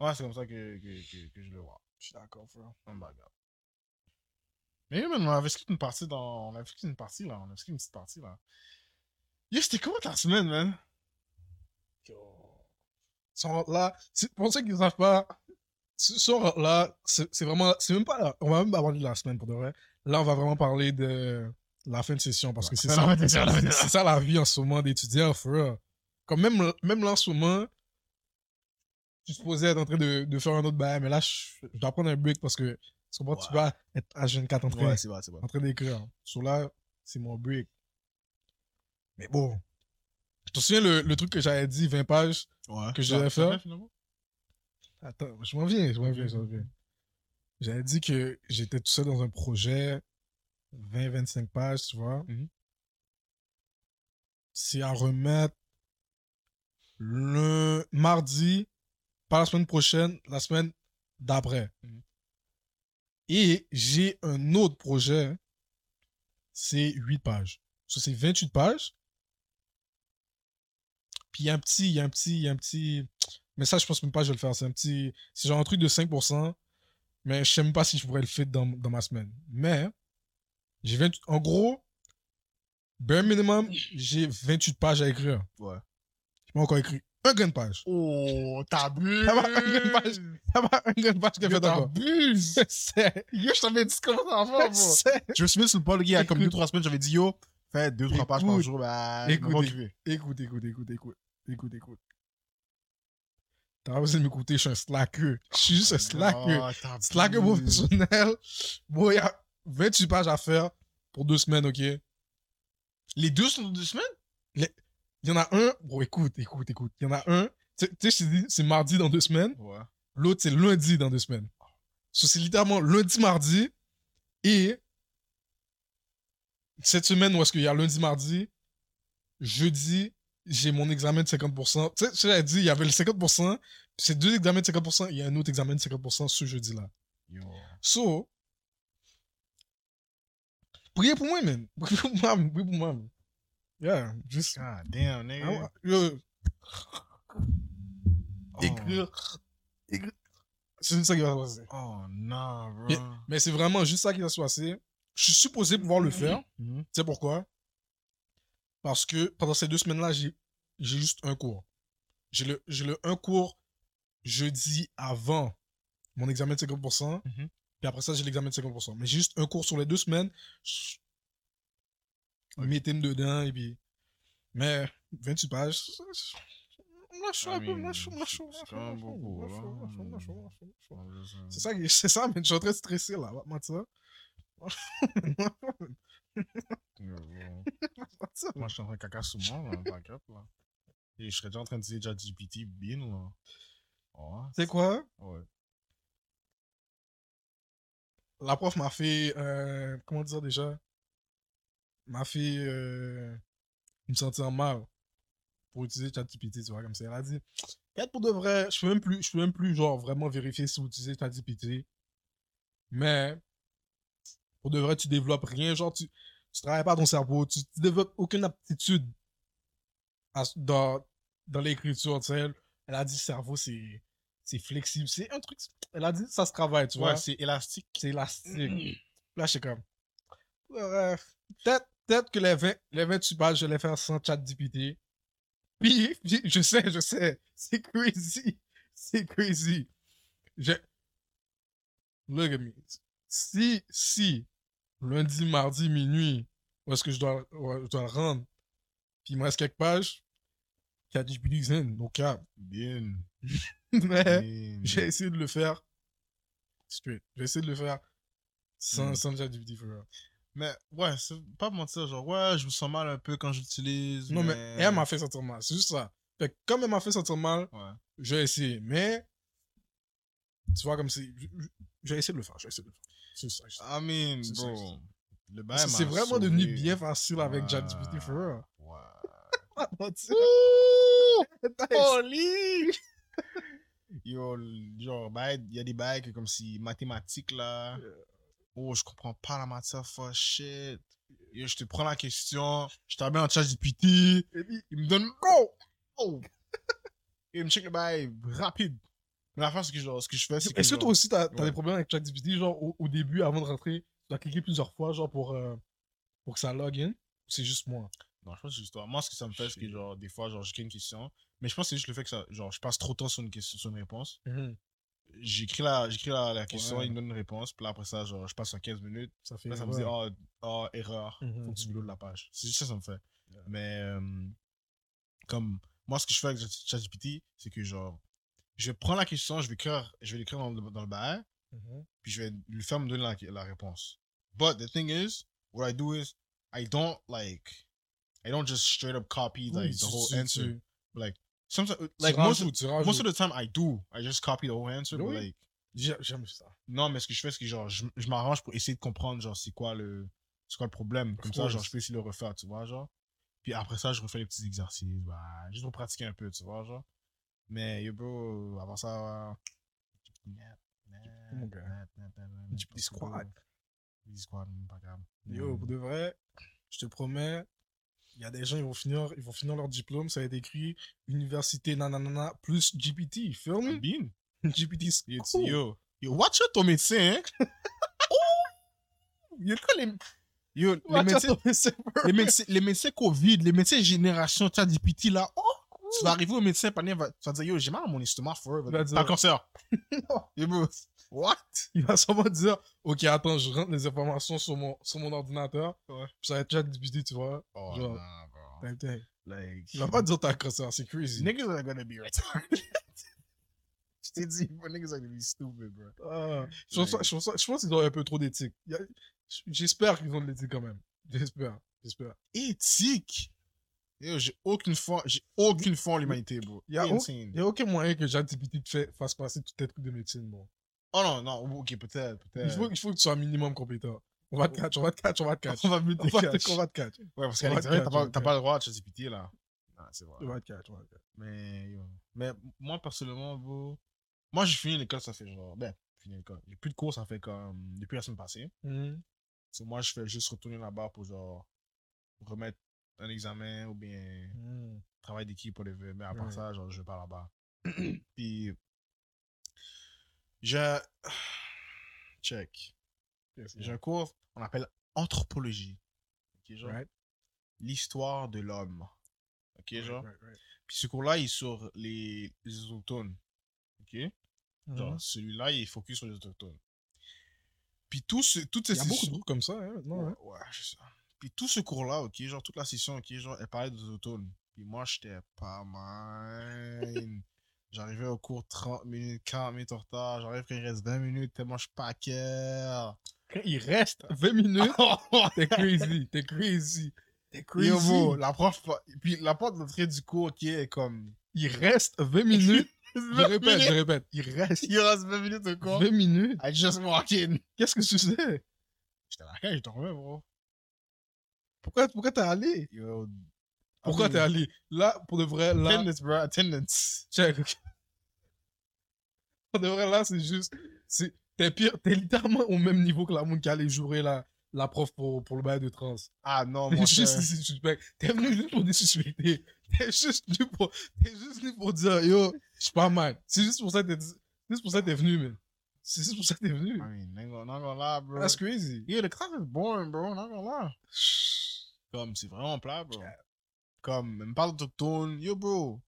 Ouais, c'est comme ça que, que, que, que je le vois. Je suis d'accord, frère. En bagarre. Mais oui, man, on avait skip une partie dans. On avait skip une partie là. On avait skip une petite partie là. Yo, c'était comment ta semaine, man? sont là. c'est- Pour ceux qui ne savent pas, sont là, c'est c'est vraiment, c'est même pas, on va même pas parler de la semaine pour de vrai. Là, on va vraiment parler de la fin de session parce que c'est ça, [LAUGHS] session. ça la vie en ce moment d'étudiant, frère. Comme même, même là en ce moment, je suis supposé être en train de, de faire un autre bail, mais là, je, je dois prendre un break parce que tu comprends, tu vas être à 24 en train, Ouais, c'est vrai, c'est vrai. en train d'écrire. Sur là, c'est mon break. Mais bon. Tu te souviens le, le truc que j'avais dit, 20 pages? Ouais. Que je devais faire? finalement? Attends, je m'en viens, je m'en viens, je m'en viens. J'avais dit que j'étais tout seul dans un projet, 20-25 pages, tu vois. Mhm. C'est à remettre le mardi, pas la semaine prochaine, la semaine d'après. Mhm. Et j'ai un autre projet, c'est 8 pages. Ça, c'est 28 pages. Puis il y a un petit, il y a un petit, il y a un petit. Mais ça, je pense même pas que je vais le faire. C'est un petit. C'est genre un truc de 5%. Mais je sais même pas si je pourrais le faire dans, dans ma semaine. Mais, j'ai 28. En gros, bare minimum, j'ai 28 pages à écrire. Ouais. Je pas encore écrit un grain de page. Oh, t'abuses! Ça va, une page. Il y a pas un grain de page Yo, fait encore. t'abuses! [LAUGHS] Yo, je t'avais dit comment ça va c'est- Je me suis mis sur le pôle, il y a comme Écoute. 2-3 semaines, j'avais dit, yo, fais 2-3 pages par jour, bah, Écoute, écoute. Écoute, écoute, écoute, écoute. Écoute. T'as pas besoin de m'écouter, je suis un slacker. Je suis juste un slacker. Oh. Slacker professionnel. Bon, il y a 28 pages à faire pour deux semaines, ok? Les deux sont deux semaines? Y en a un. Bon, écoute, écoute, écoute. Il y en a un. Tu sais, je dit, c'est mardi dans deux semaines. Ouais. L'autre, c'est lundi dans deux semaines. So, c'est littéralement lundi, mardi. Et cette semaine où est-ce qu'il y a lundi, mardi, jeudi, j'ai mon examen de 50%. Tu sais, je t'avais dit, il y avait le 50%. puis C'est deux examens de 50%. Il y a un autre examen de 50% ce jeudi-là. Yo. So, priez pour moi, man. Priez pour moi, man. priez pour moi. man. Yeah, juste. God damn, nigga. Oh. écrire C'est juste ça qui va se passer. Oh non, bro. Mais- Mais c'est vraiment juste ça qui va se passer. Je suis supposé pouvoir le faire. Mhm. Tu sais pourquoi? Parce que pendant ces deux semaines-là, j'ai juste un cours. J'ai le, le un cours jeudi avant mon examen de 50%. Mhm. Puis après ça, j'ai l'examen de 50%. Mais j'ai juste un cours sur les deux semaines. Je- Mettez-moi dedans et puis. Mais 28 pages. c'est- c'est- c'est c'est ça. C'est ça, qui- [LAUGHS] c'est ça, mais je suis en train de stresser là. Va mentir. [LAUGHS] Moi, je suis en train de caca sous moi, là, là. Et je serais déjà en train de dire GPT bien, là. Ouais. Sais quoi? Ouais. la prof m'a fait, euh, comment dire déjà, m'a fait euh, me sentir mal pour utiliser ChatGPT, tu vois, comme ça. Elle a dit, peut-être pour de vrai, je peux même plus, je peux même plus, genre, vraiment vérifier si vous utilisez ChatGPT. Mais, pour de vrai, tu développes rien, genre, tu, tu travailles pas ton cerveau, tu, tu développes aucune aptitude à- dans, dans l'écriture, tu sais. Elle a dit, cerveau, c'est, c'est flexible, c'est un truc, elle a dit, ça se travaille, tu vois Ouais, c'est élastique. c'est élastique. [CLEARS THROAT] Là, je suis comme. euh, peut-être, peut-être que les 20, les 28 pages, je vais les faire sans chat GPT. Puis, [LAUGHS] puis, je sais, je sais. C'est crazy. C'est crazy. Je... Look at me. Si, si, lundi, mardi, minuit, où est-ce que je dois, je dois le rendre, puis il me reste quelques pages, chat GPT, c'est no cap. Bien. [LAUGHS] Mais, j'ai essayé de le faire straight. J'ai essayé de le faire sans, Mm. sans ChatGPT. Mais, ouais, c'est pas mentir, genre, ouais, je me sens mal un peu quand j'utilise. Non, mais elle m'a fait sentir mal. C'est juste ça. Fait que comme elle m'a fait sentir mal, Ouais. j'ai essayé. Mais, tu vois, comme c'est. J'ai essayé de le faire. J'ai essayé de le faire. C'est ça. I mean, bro. c'est vraiment devenu bien facile avec Ouais. ChatGPT for real. Ouais. [LAUGHS] [LAUGHS] Holy! Yo, genre, il y a des bails comme si mathématiques là. Oh, je comprends pas la matière, for shit. Yo, je te prends la question, je t'amène en chat GPT, Et puis, il me donne go! Oh! Et il me check le bail rapide. Mais la fin, ce que, genre, ce que je fais, c'est que. Est-ce que toi aussi, t'as as Ouais. des problèmes avec ChatGPT, genre au, au début, avant de rentrer, tu dois cliquer plusieurs fois, genre pour, euh, pour que ça log in? C'est juste moi? Non, je pense que c'est juste toi. Moi, ce que ça me fait, c'est que, genre, des fois, genre, j'écris une question. Mais je pense que c'est juste le fait que ça, genre, je passe trop de temps sur une question, sur une réponse. J'écris la, j'écris la, la question, Ouais. il me donne une réponse. Puis là, après ça, genre, je passe sur 15 minutes. Ça fait. Là, ça me dit, oh, oh, erreur. Mhm, Faut que tu mhm. reloades la page. C'est juste ça, ça me fait. Mais, euh, comme, moi, ce que je fais avec ChatGPT, c'est que, genre, je vais prendre la question, je vais écrire, je vais l'écrire dans le, dans le bail, Mhm. puis je vais lui faire me donner la, la réponse. But the thing is, what I do is, I don't, like, I don't just straight up copy, Oui, like, the tu- whole answer. Like, sometimes, tu like, most, rajoutes, of, most of the time, I do. I just copy the whole answer, but, Oui. like, J'ai- J'aime ça. non, mais ce que je fais, c'est que, genre, je, je m'arrange pour essayer de comprendre, genre, c'est quoi le, c'est quoi le problème. Comme ça, genre, je peux essayer de le refaire, tu vois, genre. Puis après ça, je refais les petits exercices, bah, juste pour pratiquer un peu, tu vois, genre. Mais, yo, bro, avant ça, squad, pas grave. Yo, pour de vrai, je te promets, il y a des gens, ils vont finir, ils vont finir leur diplôme, ça va être écrit université nanana plus GPT, feel me? Bien. GPT, Yo, cool. yo, yo, watch out ton médecin, hein? [LAUGHS] Yo, quand les, yo, les médecins, les médecins, les médecins Covid, les médecins génération ChatGPT là, oh, tu vas arriver au médecin, panier, va, tu vas dire, yo, j'ai mal à mon estomac, for Il va dire- T'as un cancer. What? Il va sûrement dire, ok, attends, je rentre les informations sur mon, sur mon ordinateur, Ouais. puis ça va être chat GPT, tu vois. Oh, Genre, nah, bro. Like, Il va pas dire t'as un cancer, c'est crazy. niggas are gonna be retarded. [LAUGHS] Je t'ai dit, bro, niggas are gonna be stupid, bro. Ah, je, pense, je, pense, je pense qu'ils ont un peu trop d'éthique. J'espère qu'ils ont de l'éthique quand même. J'espère, j'espère. Éthique? J'ai aucune foi, j'ai aucune foi en l'humanité, bro. Y. Il n'y a aucun moyen que ChatGPT te fasse passer tous tes trucs de médecine, bon. Oh non, non, ok, peut-être, Il peut-être. faut, il faut que tu sois un minimum compétent. On va te catch, on va te catch, on va te catch. On va te te, on va te catch. Ouais, parce qu'à l'extérieur, t'as pas, catch, t'as pas le droit de ChatGPT, là. Ah, c'est vrai. On va te catch, on va te catch. Mais. Mais moi, personnellement, bro, moi, j'ai fini l'école, ça fait genre. Ben, fini l'école. J'ai plus de cours, ça fait comme. Depuis la semaine passée. So, moi, je fais juste retourner là-bas pour genre. remettre un examen ou bien Mhm. travail d'équipe pour les vœux. Mais à part ça, genre, je vais pas là-bas. [CLEARS THROAT] Puis. J'ai. Check. J'ai un cours qu'on appelle anthropologie. Ok, genre. Right. L'histoire de l'homme. Ok, genre. Right, Puis ce cours-là, il est sur les, les autochtones. Ok? Genre, right. celui-là, il est focus sur les autochtones. Puis tout ce, toutes Il ces y a beaucoup de sessions- groupes comme ça, hein, maintenant, Ouais, hein. ouais, c'est ça. Puis tout ce cours-là, ok, genre toute la session, ok, genre, elle parlait des autochtones. Puis moi, j'étais pas mine. J'arrivais au cours 30 minutes, 40 minutes en retard. J'arrive quand il reste 20 minutes, tellement je suis pas cœur. Quand il reste 20 minutes, [LAUGHS] t'es crazy, t'es crazy. T'es crazy. Yo, bro, la prof, puis la porte d'entrée du cours, ok, est comme. Il reste 20 minutes. [LAUGHS] Je 20 répète, je répète. Il reste Il reste 20 minutes au cours. 20 minutes. I just walk in. Qu'est-ce que tu sais? J'étais à la cage, j'étais dormais, bro. Pourquoi, pourquoi t'es allé? Yo. Pourquoi I t'es allé? Là, pour de vrai, là. Attendance, bro, attendance. Check, ok. Pour de vrai, là, c'est juste. c'est- T'es pire, t'es littéralement au même niveau que la monde qui allait jouer la, la prof pour, pour le bail de trans. Ah non, moi, juste ici [LAUGHS] suspect. T'es venu juste pour dissuspecter. T'es juste venu pour, t'es juste venu pour dire, yo, je suis pas mal. C'est juste pour ça que t'es, c'est juste pour ça que t'es venu, man. C'est juste pour ça que t'es venu. I mean, gonna, not gonna lie, bro. That's crazy. Yeah, the class is boring, bro, not gonna lie. Comme, c'est vraiment plat, bro. Comme, même pas autochtone. Yo, bro.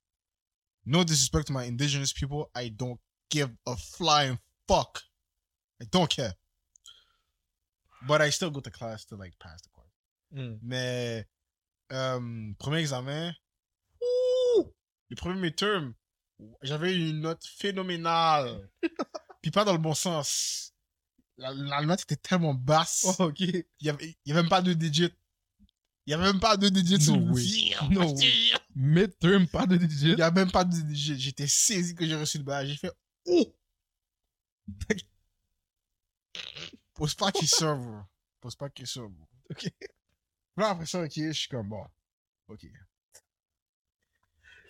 No disrespect to my indigenous people, I don't give a flying fuck. I don't care. But I still go to class to, like, pass the course. Mm. Mais, euh, premier examen, ouh, le premier midterm, j'avais une note phénoménale. [LAUGHS] Puis pas dans le bon sens. La, la note était tellement basse. Oh, ok. Il y avait, il y avait même pas deux digits. Il y avait même pas deux digits sur No. No. Midterm, pas de digit. Il y a même pas deux digits. J'étais saisi que j'ai reçu le badge. J'ai fait, oh! [LAUGHS] Pose pas question, bro. Pose pas question, bro. Ok. Là, après ça, ok, je suis comme, bon. Ok.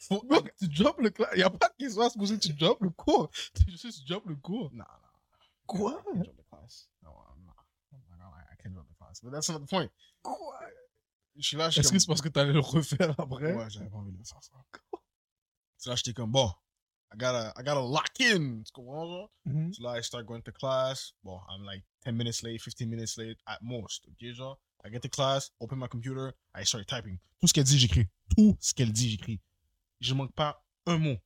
Faut- Bro, tu drops le class. Y a pas de question à se poser, tu drops le cours. [LAUGHS] Tu juste drop le cours. Non, non. Quoi? I can't drop the class. No, I'm not. I can't drop the class. But that's not the point. Quoi? Suis là, Est-ce que c'est parce que t'allais le refaire après? Ouais, j'avais pas envie de faire ça. So là, j'étais comme, bon, I gotta, I gotta lock in. Tu comprends, genre? Mhm. So là, I start going to class. Bon, I'm like 10 minutes late, 15 minutes late at most. Ok, genre? I get to class, open my computer, I start typing. Tout ce qu'elle dit, j'écris. Tout ce qu'elle dit, j'écris. Je manque pas un mot.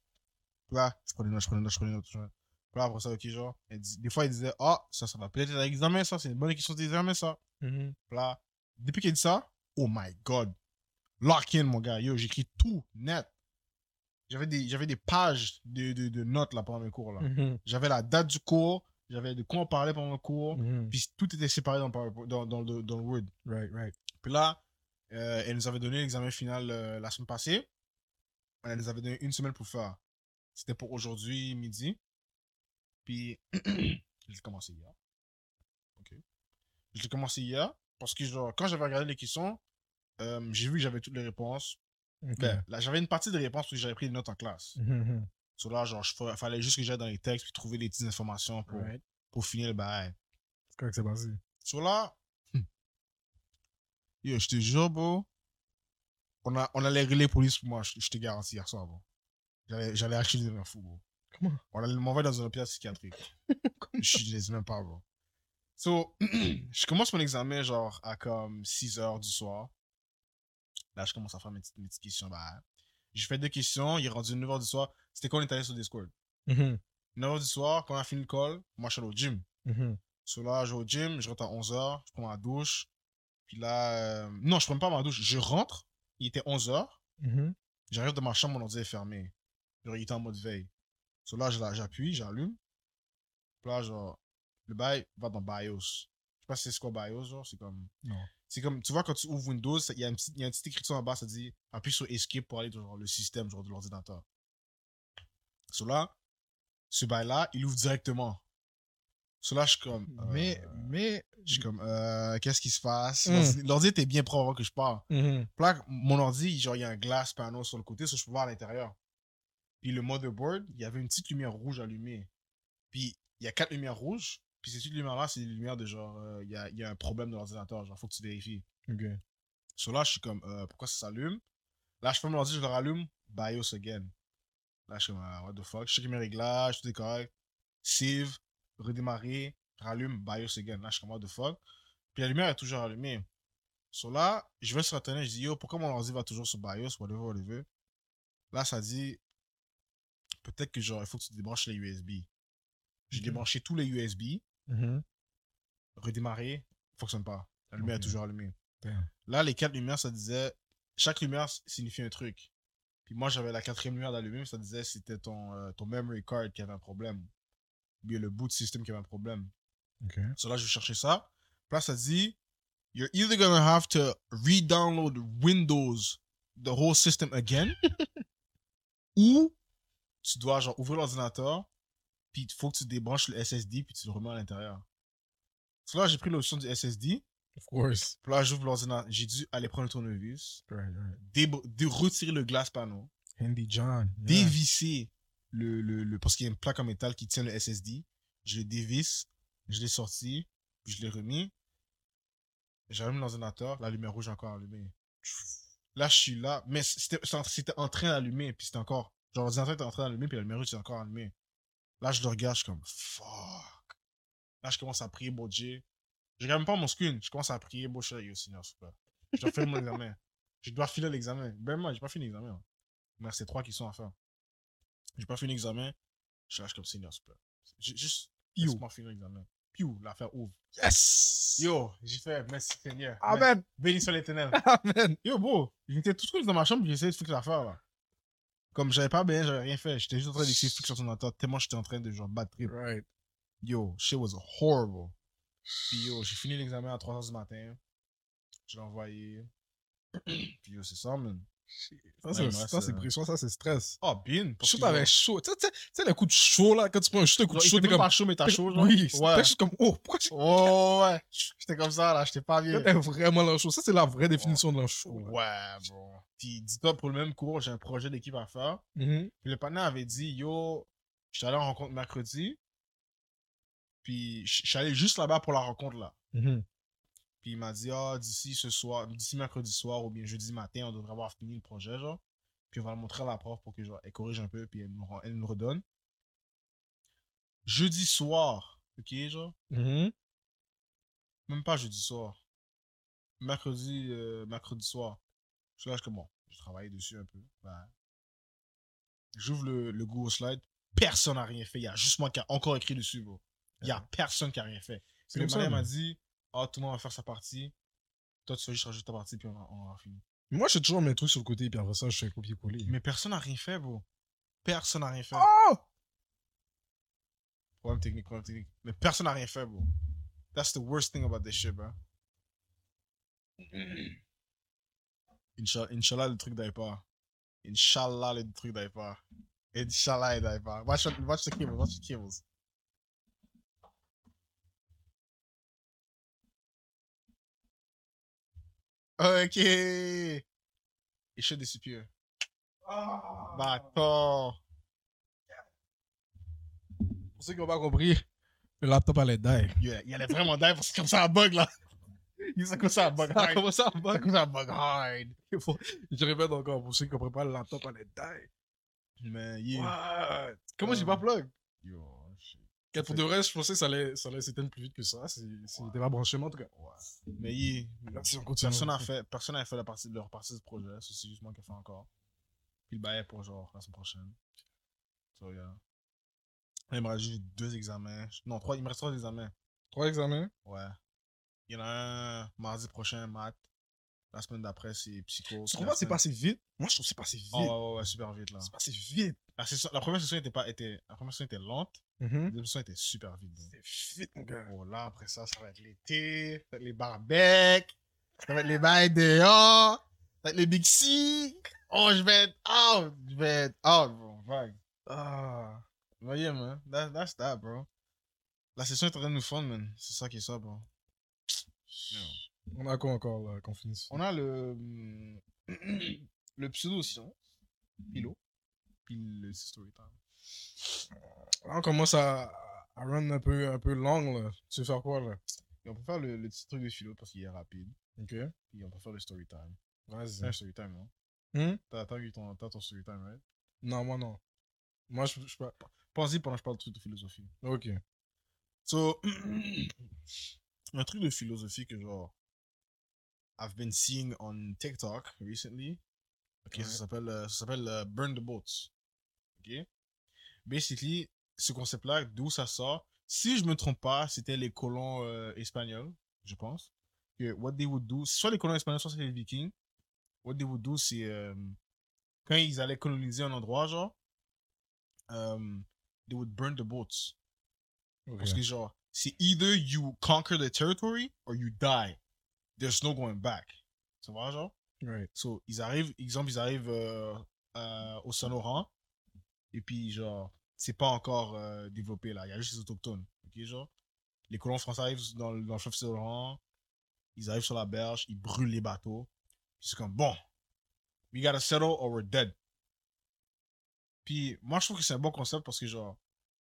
Là, je prends des notes, je prends des notes, je des notes. Puis là, après ça, ok, genre, elle dit, des fois, elle disait, ah, ça, ça va peut-être être un examen, ça, c'est une bonne question d'examen, ça. Mhm. Puis là, depuis qu'elle dit ça, oh my god. Lock in, mon gars. Yo, j'écris tout net. J'avais des, j'avais des pages de, de, de notes là pendant mes cours. là. Mhm. J'avais la date du cours, j'avais de quoi on parlait pendant le cours, Mhm. puis tout était séparé dans, dans, dans, le, dans le Word. Right, right. Puis là, euh, elle nous avait donné l'examen final euh, la semaine passée. Elle nous avait donné une semaine pour faire. C'était pour aujourd'hui, midi. Puis, [CLEARS THROAT] j'ai commencé hier. Ok. J'ai commencé hier parce que, genre, quand j'avais regardé les questions, euh, j'ai vu que j'avais toutes les réponses. Ben, là, j'avais une partie des réponses parce que j'avais pris des notes en classe. Mhm. So là, genre, il fallait juste que j'aille dans les textes puis trouver les petites informations pour, Right. pour finir le bail. C'est quoi que c'est passé? So là, hmm. yo, je te jure, bro, on, a, on allait régler les police pour moi, je, je te garantis, hier soir, bro. J'allais, j'allais acheter des infos, bro. Comment? On allait m'envoyer dans un hôpital psychiatrique. [LAUGHS] je ne dis même pas, bro. So, [CLEARS THROAT] je commence mon examen, genre, à comme 6 heures du soir. Là, je commence à faire mes petites, mes petites questions. Bah, j'ai fait deux questions, il est rendu 9 heures du soir. C'était quand on est allé sur Discord? Mhm. 9 heures du soir, quand on a fini le call, moi, je suis allé au gym. Mhm. So là, je vais au gym, je rentre à 11h, je prends ma douche. Puis là, euh, non, je prends pas ma douche, je rentre, il était 11h, Mhm. j'arrive dans ma chambre, mon ordi est fermé. Genre, il était en mode veille. So là, j'appuie, j'allume. Là, genre, le bail va dans BIOS. Je sais pas si c'est quoi BIOS, genre, c'est comme. Non. C'est comme, tu vois, quand tu ouvres Windows, il y a une petite, y a une petite écriture en bas, ça dit appuie sur Escape pour aller dans genre, le système, genre, de l'ordinateur. Là, ce bail-là, il ouvre directement. Là, je suis comme. Mais, euh, mais. je suis comme, euh, qu'est-ce qui se passe? Mm. L'ordi- était bien propre avant que je. Mhm. Puis là, mon ordi, genre, il y a un glass panel sur le côté, ça je peux voir à l'intérieur. Puis le motherboard, il y avait une petite lumière rouge allumée. Puis il y a quatre lumières rouges. Puis ces lumières-là, c'est des lumières de genre, euh, il y, a, il y a un problème de l'ordinateur, genre, faut que tu vérifies. Ok. So là, je suis comme, euh, pourquoi ça s'allume? Là, je ferme l'ordi, je le rallume, BIOS again. Là, je suis comme, ah, what the fuck? Je check mes réglages, tout est correct. Save, redémarrer, rallume, BIOS again. Là, je suis comme, what the fuck? Puis la lumière est toujours allumée. So là, je vais sur Internet, je dis, yo, pourquoi mon ordi va toujours sur BIOS, whatever, whatever? Là, ça dit, peut-être que genre, il faut que tu débranches les USB. J'ai débranché tous les USB, Mhm. redémarrer, fonctionne pas. La lumière est toujours allumée. Damn. Là, les quatre lumières, ça disait, chaque lumière signifie un truc. Puis moi, j'avais la quatrième lumière d'allumer, ça disait c'était ton, euh, ton memory card qui avait un problème. Ou bien le boot system qui avait un problème. Ok. So là, je vais chercher ça. Puis là, ça dit, you're either gonna have to re-download Windows, the whole system again, [LAUGHS] ou tu dois genre ouvrir l'ordinateur, puis il faut que tu débranches le SSD, puis tu le remets à l'intérieur. Là, j'ai pris l'option du SSD. Of course. Puis là, j'ouvre l'ordinateur. J'ai dû aller prendre le tournevis, Right, right. dé- retirer le glace panneau, Handy John. yeah. dévisser le, le, le- Parce qu'il y a une plaque en métal qui tient le SSD. Je le dévisse, je l'ai sorti, puis je l'ai remis. J'allume l'ordinateur, la lumière rouge est encore allumée. Là, je suis là, mais c'était c'était en- c'était en train d'allumer, puis c'était encore. Genre, l'ordinateur était en train d'allumer, puis la lumière rouge était encore allumée. Là, je le regarde, je suis comme, fuck. Là, je commence à prier, bon Dieu. Je regarde même pas mon screen, je commence à prier, bon Dieu, yo, Seigneur, s'il. Je dois faire mon examen. Je dois filer l'examen. Ben, moi, j'ai pas fini l'examen. hein. Mais c'est trois qui sont à faire. J'ai pas fini l'examen. Je lâche comme Seigneur, s'il Juste, laisse-moi finir l'examen. Piou, l'affaire ouvre. Yes! Yo, j'ai fait, merci Seigneur. Amen! Béni soit l'éternel. [LAUGHS] Amen! Yo, bro, j'étais tout seul dans ma chambre, j'essayais de fixer l'affaire, là. Comme j'avais pas bien, j'avais rien fait. J'étais juste en train de fixer son ordinateur, tellement j'étais en train de genre battre trip. Right. Yo, shit was horrible. Puis yo, j'ai fini l'examen à 3h du matin. Je l'ai envoyé. [CLEARS THROAT] puis yo, c'est ça, man. Ça, c'est pression, ça, c'est stress. Oh, bien. Je suis t'avais genre, chaud. Tu sais- le coup de chaud, là, quand tu prends un chute, un coup de chaud, t'es comme. pas chaud, mais t'as chaud, genre. Oui, ouais. juste comme, oh, pourquoi tu. Oh, ouais. J'étais comme ça, là, j'étais pas bien. T'es vraiment dans le chaud. Ça, c'est la vraie définition de chaud. Ouais, bro. Puis dis-toi, pour le même cours, j'ai un projet d'équipe à faire. Mhm. Puis le partenaire avait dit, yo, je suis allé en rencontre mercredi. Puis je je suis allé juste là-bas pour la rencontre, là. Puis il m'a dit, ah, d'ici ce soir, d'ici mercredi soir ou bien jeudi matin, on devrait avoir fini le projet, genre. Puis on va le montrer à la prof pour que, genre, elle corrige un peu, puis elle nous, elle nous redonne. Jeudi soir, ok, genre. Mhm. Même pas jeudi soir. Mercredi, euh, mercredi soir. Je suis comme, bon, je travaille dessus un peu. Ben, J'ouvre le, le Google Slide. Personne n'a rien fait. Il y a juste moi qui a encore écrit dessus, bro. Il y a personne qui a rien fait. C'est Puis le m'a dit, ah, tout le monde va faire sa partie. Toi, tu vas juste rajouter ta partie, puis on va, on va finir. Moi, j'ai toujours mes trucs sur le côté, puis après ça, je fais copier-coller. Mais personne n'a rien fait, bro. Personne n'a rien fait. Oh! Problème technique, problème technique. Mais personne n'a rien fait, bro. That's the worst thing about this shit, bro. [CLEARS THROAT] Inch'Allah, Inch'Allah, le truc d'aille pas. Inch'Allah, le truc d'aille pas. Inch'Allah, pas. Watch, watch the cables, watch the cables. Ok. It should disappear. Bâtard. Pour ceux qui n'ont pas compris, le laptop allait die. Yeah, il allait vraiment die parce que comme ça, un bug là. [LAUGHS] Il s'est comme ça, un bug Ça a hard. commencé à bug. ça, un bug hard. Je répète encore, pour ceux qui ne comprennent pas, le laptop allait die. Mais yeah. What? Comment j'ai pas plug? Yo, Quand pour de vrai, je pensais que ça allait, ça allait s'éteindre plus vite que ça. Si si t'es pas branché, mais en tout cas. Ouais. Mais yeah. Merci, on continue. Personne n'a fait, personne n'a fait la partie, leur partie du projet. Ça, c'est juste moi qui ai fait encore. Puis le bail pour genre la semaine prochaine. So, yeah. Il me reste juste deux examens. Non, trois, il me reste trois examens. Trois examens? Ouais. Il y en a un mardi prochain, maths. La semaine d'après, c'est psycho. Pas que c'est passé vite? Moi, je trouve que c'est passé vite. Oh, ouais, ouais, ouais, super vite là. C'est passé vite. La, session- la première session était pas, était, la première session était lente. La deuxième session était super vite. C'est vite, mon gars. Oh, là, après ça, ça va être l'été, ça va être les barbecs, ça va être les bails dehors, ça va être les Big C. Oh, je vais être out, je vais être out, bro. Vague. Ah. Vous voyez, man, that, that's that, bro. La session est en train de nous fun, man. C'est ça qui est ça, bro. Yo. On a quoi encore, là, qu'on finisse? On a le, hum, [CLEARS THROAT] le pseudo-science, Pilo, puis le story time. Là, on commence à, à run un peu, un peu long, là. Tu veux faire quoi, là? Et on peut faire le, le petit truc de philo parce qu'il est rapide. Ok. Puis on peut faire le story time. C'est Vas-y. un story time, non? Hmm? T'as eu ton, ton story time, right? Non, moi, non. Moi, je, je pas. Pense-y pendant que je parle de trucs de philosophie. Ok. So, [CLEARS THROAT] un truc de philosophie que genre, I've been seeing on TikTok recently. Ok, Ouais. ça s'appelle, euh, ça s'appelle euh, Burn the Boats. Ok? Basically, ce concept-là, d'où ça sort, si je me trompe pas, c'était les colons euh, espagnols, je pense. Que what they would do, soit les colons espagnols, soit c'est les vikings. What they would do, c'est euh, quand ils allaient coloniser un endroit, genre, euh, they would burn the boats. Parce que genre, c'est either you conquer the territory or you die. There's no going back. Tu vois, genre? Right. So, ils arrivent, exemple, ils arrivent euh, euh, au Saint-Laurent. Et puis, genre, c'est pas encore euh, développé là. Il y a juste les autochtones. Ok, genre? Les colons français arrivent dans, le- dans le fleuve Saint-Laurent. Ils arrivent sur la berge. Ils brûlent les bateaux. Puis c'est comme, bon, we gotta settle or we're dead. Puis, moi, je trouve que c'est un bon concept parce que, genre,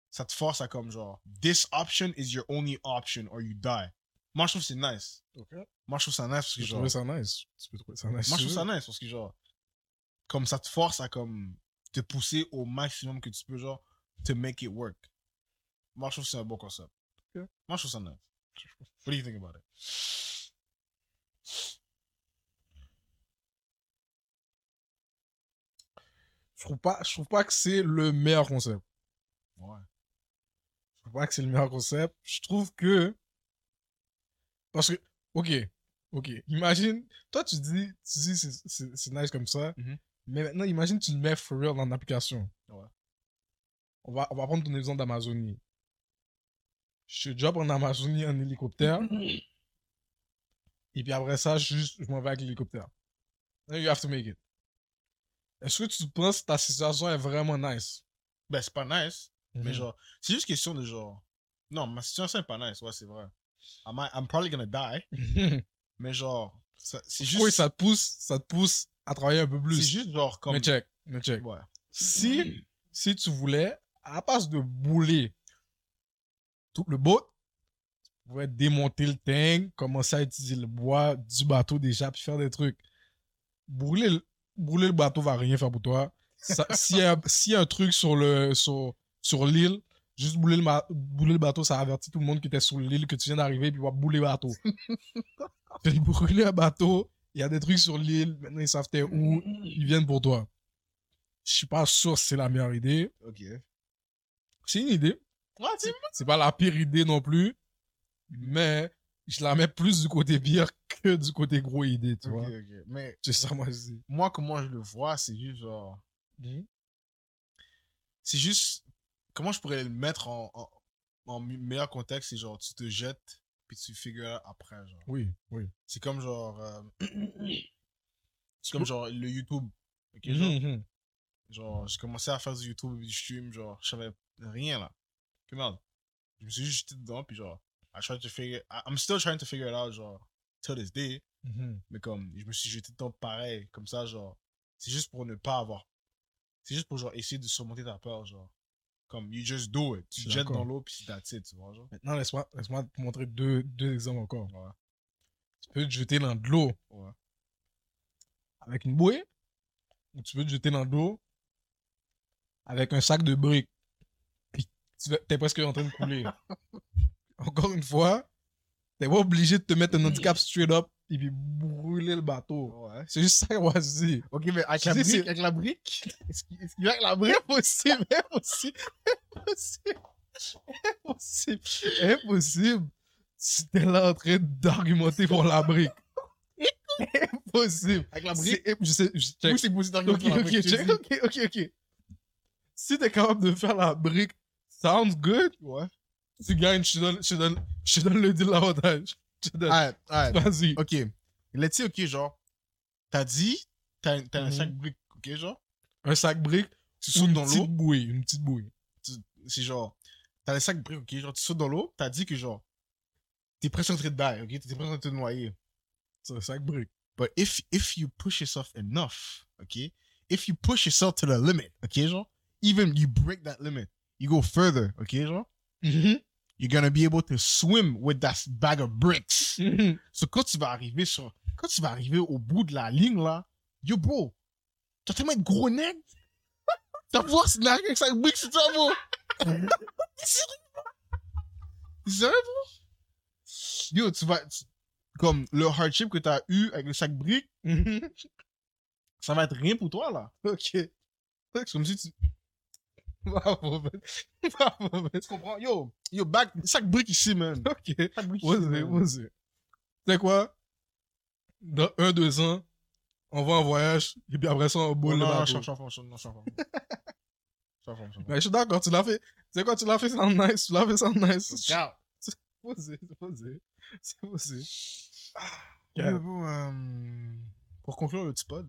ça te force à comme, genre, this option is your only option or you die. Moi, je trouve que c'est nice. Ok. Moi, je trouve ça nice parce Tu que, peux genre, ça nice. Tu peux trouver ça nice. moi, je trouve tu ça nice parce que, genre, comme ça te force à, comme, te pousser au maximum que tu peux, genre, to make it work. Moi, je trouve que c'est un bon concept. Ok. Moi, je trouve ça nice. What do you think about it? Je trouve pas, je trouve pas que c'est le meilleur concept. Ouais. Je trouve pas que c'est le meilleur concept. Je trouve que. Parce que, ok, ok. Imagine, toi tu dis, tu dis c'est- nice comme ça. Mhm. Mais maintenant, imagine tu le mets for real dans l'application. Ouais. On va, on va prendre ton exemple d'Amazonie. Je drop en Amazonie en hélicoptère. et puis après ça, je, juste, je m'en vais avec l'hélicoptère. You have to make it. Est-ce que tu penses que ta situation est vraiment nice? Ben, c'est pas nice, mais Mhm. genre, c'est juste question de genre. Non, ma situation est pas nice, ouais, c'est vrai. I might- I'm probably gonna die, [LAUGHS] mais genre, c'est juste. Oui, ça te pousse, ça te pousse à travailler un peu plus. C'est juste genre comme. Mais check, mais check. Ouais. Si, si tu voulais, à la place de bouler tout le boat, tu pouvais démonter le tank, commencer à utiliser le bois du bateau déjà, puis faire des trucs. Brûler, le- brûler le bateau va rien faire pour toi. S'il y, y a un truc sur le sur, sur l'île, juste brûler le, brûler le bateau, ça avertit tout le monde qui était sur l'île que tu viens d'arriver, puis va brûler le bateau. [LAUGHS] Puis brûler un bateau, il y a des trucs sur l'île, maintenant ils savent t'es où, ils viennent pour toi. Je suis pas sûr si c'est la meilleure idée. Ok. C'est une idée. C'est pas la pire idée non plus. Mais je la mets plus du côté pire que du côté gros idée, tu vois. Mais C'est ça, moi, moi, comment je le vois, c'est juste genre. C'est juste. Comment je pourrais le mettre en, en, en meilleur contexte, c'est genre, tu te jettes, puis tu figures après, genre. Oui, oui. C'est comme genre. euh, [CLEARS THROAT] c'est comme genre le YouTube. Ok, genre. Mhm. Genre, j'ai commencé à faire du YouTube du stream, genre, je savais rien là. Que merde. Je me suis juste jeté dedans, puis genre, I tried to figure, I- I'm still trying to figure it out, genre, till this day. Mais comme, je me suis jeté dedans pareil, comme ça, genre, c'est juste pour ne pas avoir. C'est juste pour, genre, essayer de surmonter ta peur, genre. Comme, you just do it. Tu jettes dans l'eau, puis that's it, tu vois, genre. Maintenant, laisse-moi laisse te montrer deux, deux exemples encore. Ouais. Tu peux te jeter dans de l'eau Ouais. avec une bouée, ou tu peux te jeter dans de l'eau avec un sac de briques. Puis tu t'es presque en train de couler. [LAUGHS] Encore une fois, t'es pas obligé de te mettre un handicap straight up et puis brûler le bateau. Ouais. C'est juste ça que moi je dis. Ok, mais avec la brique, avec la brique, est-ce qu'il va avec la brique? Impossible, impossible, impossible, impossible, impossible. Tu t'es là en train d'argumenter pour la brique. Impossible. Avec la brique? Je sais, je check. Oui, c'est possible Ok, d'arriver avec la ok, brique, check. ok, ok, ok. Si t'es capable de faire la brique, sounds good, Ouais. tu gagnes, je te donne, je te donne, je te donne le deal l'avantage. [LAUGHS] Alright, alright. Vas-y. Ok. Let's say, ok, genre, t'as dit, t'as un Mhm. sac brique, ok, genre, Un sac brique, tu sautes une dans petite l'eau, bouée, une petite bouée. c'est genre, t'as le sac brique, ok, genre, tu sautes dans l'eau, t'as dit que genre, t'es presque en train de die, ok, t'es presque en train de te noyer. C'est un sac brique. But if, if you push yourself enough, ok, if you push yourself to the limit, ok, genre, even you break that limit, you go further, ok, genre, you're gonna be able to swim with that bag of bricks. So, quand tu vas arriver sur, quand tu vas arriver au bout de la ligne, là, yo, bro, t'as tellement de gros nègres. T'as pouvoir se narguer avec ça, briques, c'est ça, bro. [LAUGHS] Sérieux, bro? Yo, tu vas. tu- Comme le hardship que t'as eu avec le sac brique, ça va être rien pour toi, là. [LAUGHS] ok. C'est comme si tu. Bravo, man. Bravo, man. Tu comprends? Yo, yo, back, sac brique ici, man. [LAUGHS] Ok. Sac brique ici. Tu sais quoi? Dans un, deux ans, on va en voyage, et puis après ça, on boule non, le non, bateau. je suis en forme, je suis en forme. Je suis en forme, je suis en forme. Mais je suis d'accord, tu l'as fait. Tu sais quoi, tu l'as fait sans nice, tu l'as fait sans nice? Ciao. [LAUGHS] Vas-y, vas-y. C'est. Yo, bro, euh, Pour conclure le petit pod.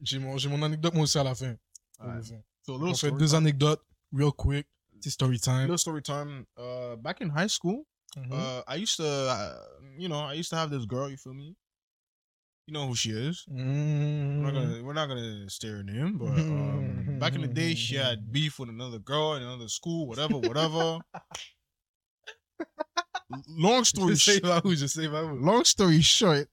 J'ai mon, j'ai mon anecdote, moi aussi, à la fin. Ouais. So, On fait deux anecdotes, real quick. Petit story time. Little story time. Uh, back in high school, Mhm. uh, I used to, uh, you know, I used to have this girl. You feel me? You know who she is. We're not gonna, we're not gonna stare her name, but um, back in the day, she had beef with another girl in another school, whatever, whatever. [LAUGHS] Long story short, pas où, je sais pas où. long story short,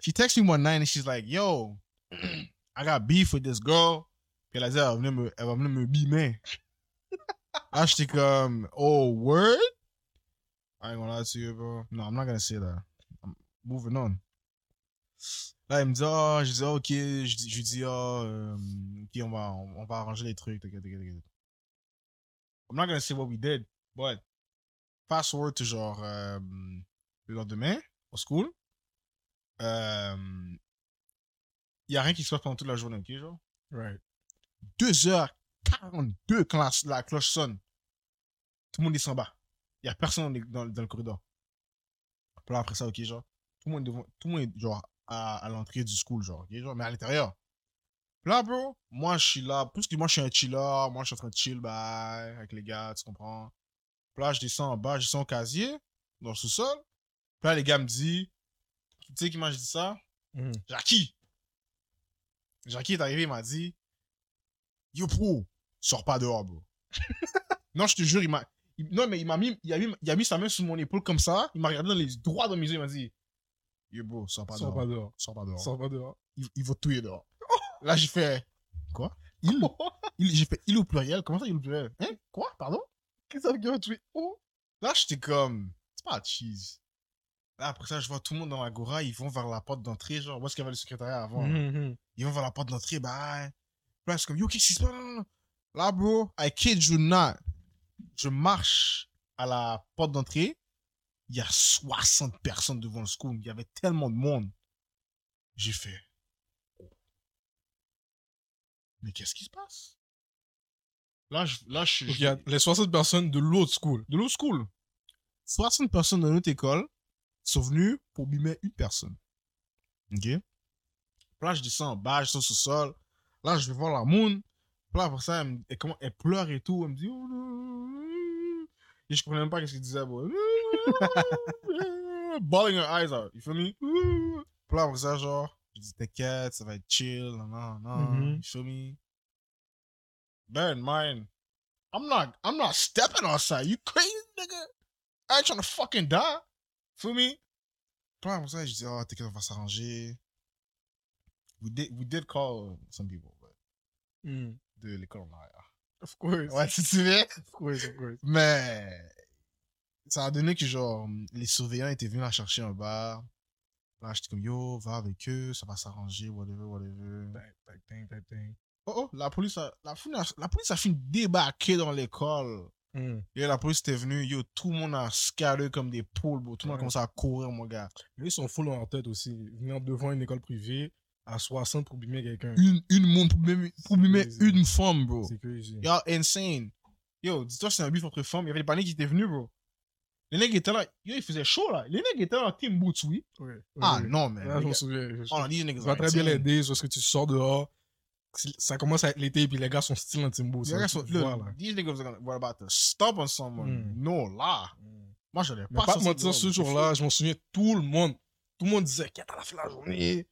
she texted me one night and she's like, "Yo, [CLEARS THROAT] I got beef with this girl." Puis elle a dit, elle va venir me, elle va venir me bimer. Là, j'étais comme, oh, word? I ain't gonna lie to you, bro. No, I'm not gonna say that. I'm moving on. Là, il me dit, oh, je dis, ok, je je dis, oh, euh, ok, on va, on, on va arranger les trucs, t'inquiète, t'inquiète, t'inquiète. I'm not gonna say what we did, but fast forward to genre, euh, le lendemain, au school, euh, il y a rien qui se passe pendant toute la journée, ok, genre? Right. 2h42 quand la, la cloche sonne. Tout le monde est en bas. Il n'y a personne dans, le corridor. Puis là, après ça, ok, genre, tout le monde, est devant, tout le monde est genre à, à l'entrée du school, genre, ok, genre, mais à l'intérieur. Puis là, bro, moi, je suis là, plus que moi, je suis un chiller, moi, je suis en train de chill, bye, avec les gars, tu comprends. Puis là, je descends en bas, je descends au casier, dans le sous-sol. Puis là, les gars me disent, tu sais qui m'a dit ça? Mhm. Jackie. Jackie est arrivé, il m'a dit Yo, pro, sors pas dehors, bro. [LAUGHS] non, je te jure, il m'a. Non, mais il m'a mis, il a mis, il a mis sa main sur mon épaule comme ça. Il m'a regardé dans les droits dans mes yeux. Il m'a dit Yo, bro, sors pas Sors dehors. pas dehors. Sors pas dehors. Sors pas dehors. Il, il va tuer dehors. [LAUGHS] Là, j'ai fait Quoi? Il, [LAUGHS] il J'ai fait il au pluriel. Comment ça, il au pluriel? Hein? Quoi? Pardon? Qu'est-ce que ça veut dire? Oh. Là, j'étais comme C'est pas cheese. Là, après ça, je vois tout le monde dans l'agora. Ils vont vers la porte d'entrée. Genre, où est-ce qu'il y avait le secrétariat avant là? Mhm. Ils vont vers la porte d'entrée, bah. Là, c'est comme, yo, qu'est-ce qui se passe? Non, non, non. Là, bro, I kid you not. Je marche à la porte d'entrée. Il y a 60 personnes devant le school. Il y avait tellement de monde. J'ai fait. oh. Mais qu'est-ce qui se passe? Là, je, là, je suis. Donc, il y a les 60 personnes de l'autre school. De l'autre school. 60 personnes de notre école sont venues pour bimer une personne. OK? Là, je descends en bas, je descends au sol. Là, je vais voir la moon. Là, après ça, elle, elle, elle pleure et tout. Elle me dit... Oh. Et je comprenais même pas ce qu'elle disait, bro. Bawling her eyes out. You feel me? Puis là, après ça, genre, je dis, t'inquiète, ça va être chill. Non, non, non. Mhm. You feel me? Bear in mind, I'm not I'm not stepping outside. You crazy nigga? I ain't trying to fucking die. Feel me? Puis là, après ça, je dis, oh, t'inquiète, on va s'arranger. We did, we did call some people, Mhm. de l'école en arrière. Of course. Ouais, tu te souviens? Of course, of course. Mais ça a donné que genre les surveillants étaient venus la chercher en bas. Là, j'étais comme yo, va avec eux, ça va s'arranger, whatever, whatever. Bang, bang, bang. Oh oh, la police a, la, la police a fini de débarquer dans l'école. Mhm. Et la police était venue, yo, tout le monde a scatté comme des poules, bro. Tout le monde a commencé à courir, mon gars. Mais Ils sont full en tête aussi. Venir devant une école privée à 60 pour bimer quelqu'un. Une, une monde pour mimer, pour crazy. une femme, bro. C'est crazy. Yo, insane. Yo, dis-toi, c'est un bif entre femmes. Il y avait des paniques qui étaient venus, bro. Les nègres étaient là. Yo, il faisait chaud, là. Les nègres étaient là en team boots, oui. Ouais, ouais, Ah, ouais. non, mais. Là, je me souviens. Je- Oh, these niggas Ça va are très bien l'aider parce que tu sors dehors. Ça commence à être l'été et puis les gars sont style en Timbo. Les gars sont- these niggas are, gonna, were about to stomp on someone. Mm. No, là. Moi, j'allais pas pas mentir, ce jour-là, je m'en souviens, tout le monde, tout le monde disait qu'est-ce à la fin de la journée.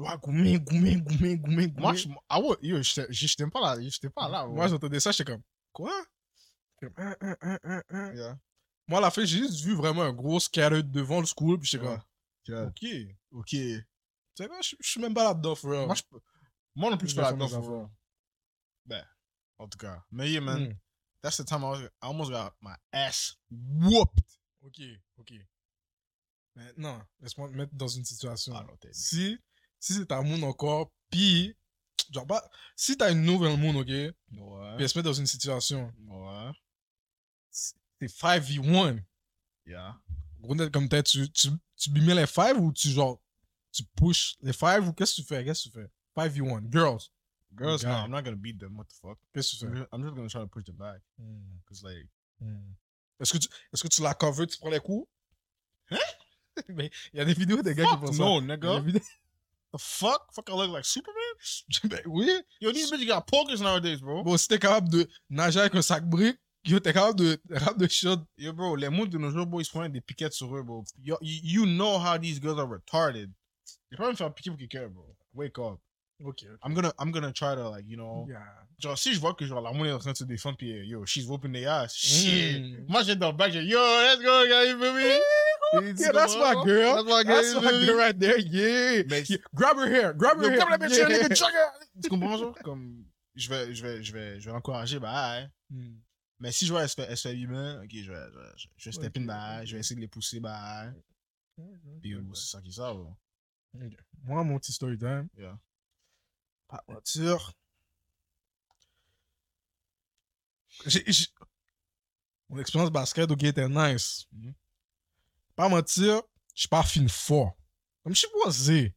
Ouais, goumé, goumé, goumé, goumé, goumé. Moi, je, ah ouais, yo, j'étais pas là, j'étais pas là. Moi, j'entendais ça, j'étais comme, quoi? Comme, hein, hein, hein. Yeah. Moi, à la fin, j'ai juste vu vraiment un gros scatter devant le school, puis j'étais comme, Yeah. ok. Ok. Tu sais quoi, je suis même pas là-dedans, frère. Moi, moi non plus, je suis pas là-dedans. real. Ben, en tout cas. Mais yeah, man. Mm. That's the time I, was, I almost got my ass whooped. Ok, ok. Maintenant, laisse-moi te mettre dans une situation. Ah si, si c'est ta moon encore, puis, genre pas, si t'as une nouvelle moon, ok, Ouais. elle se met dans une situation, Ouais. c'est 5v1. Yeah. Comme tête, tu, tu, tu bimais les 5 ou tu genre, tu push les 5 ou qu'est-ce que tu fais? Qu'est-ce que tu fais? 5v1. Girls, Girls, no, God. I'm not gonna beat them. What the fuck? qu'est-ce que tu I'm fais? just, I'm just gonna try to push them back. Hmm, Cause like, hmm. Est-ce que tu, est-ce que tu la cover, tu prends les coups? Hein? [LAUGHS] Mais il y a des vidéos des gars qui font ça. no, Il y a nigga. des vidéos- The fuck? Fuck, I look like Superman? [LAUGHS] Oui. Yo, these bitches got pokers nowadays, bro. Bon, si t'es capable de nager avec un sac brique, yo, t'es capable de, capable de shot. Yo, bro, les mots de nos jours, bro, ils se font des piquettes sur eux, bro. Yo, you, you know how these girls are retarded. Ils peuvent me faire piquer pour quelqu'un, bro. Wake up. Ok. I'm gonna, I'm gonna try to, like, you know. Yeah. Genre, si je vois que, genre, la moune est en train de se défendre, puis, euh, yo, she's whooping their ass. Shit. Mm. Moi, j'ai dans le back, j'ai, yo, let's go, guys, you feel me? Yeah, that's my girl. That's my girl. That's my girl right there. Yeah. Mais- Yeah. Grab her hair. Grab her Yo, hair. comme la bitch, Yeah. nigga. Tu comprends, genre? Comme, je vais, je vais, je vais, je vais l'encourager, bah, ouais. Hmm. Mais si je vois, elle se fait, elle se fait humain, ok, je vais, je je vais step in, bah, je vais essayer de les pousser, bah. Puis, c'est ça qui ça. Ok. Moi, mon petit story time. Yeah. Pas mentir. J'ai, j'ai- Mon expérience basket, ok, était nice. Mhm. Pas mentir, je suis pas fin fort. Comme je suis posé. Je suis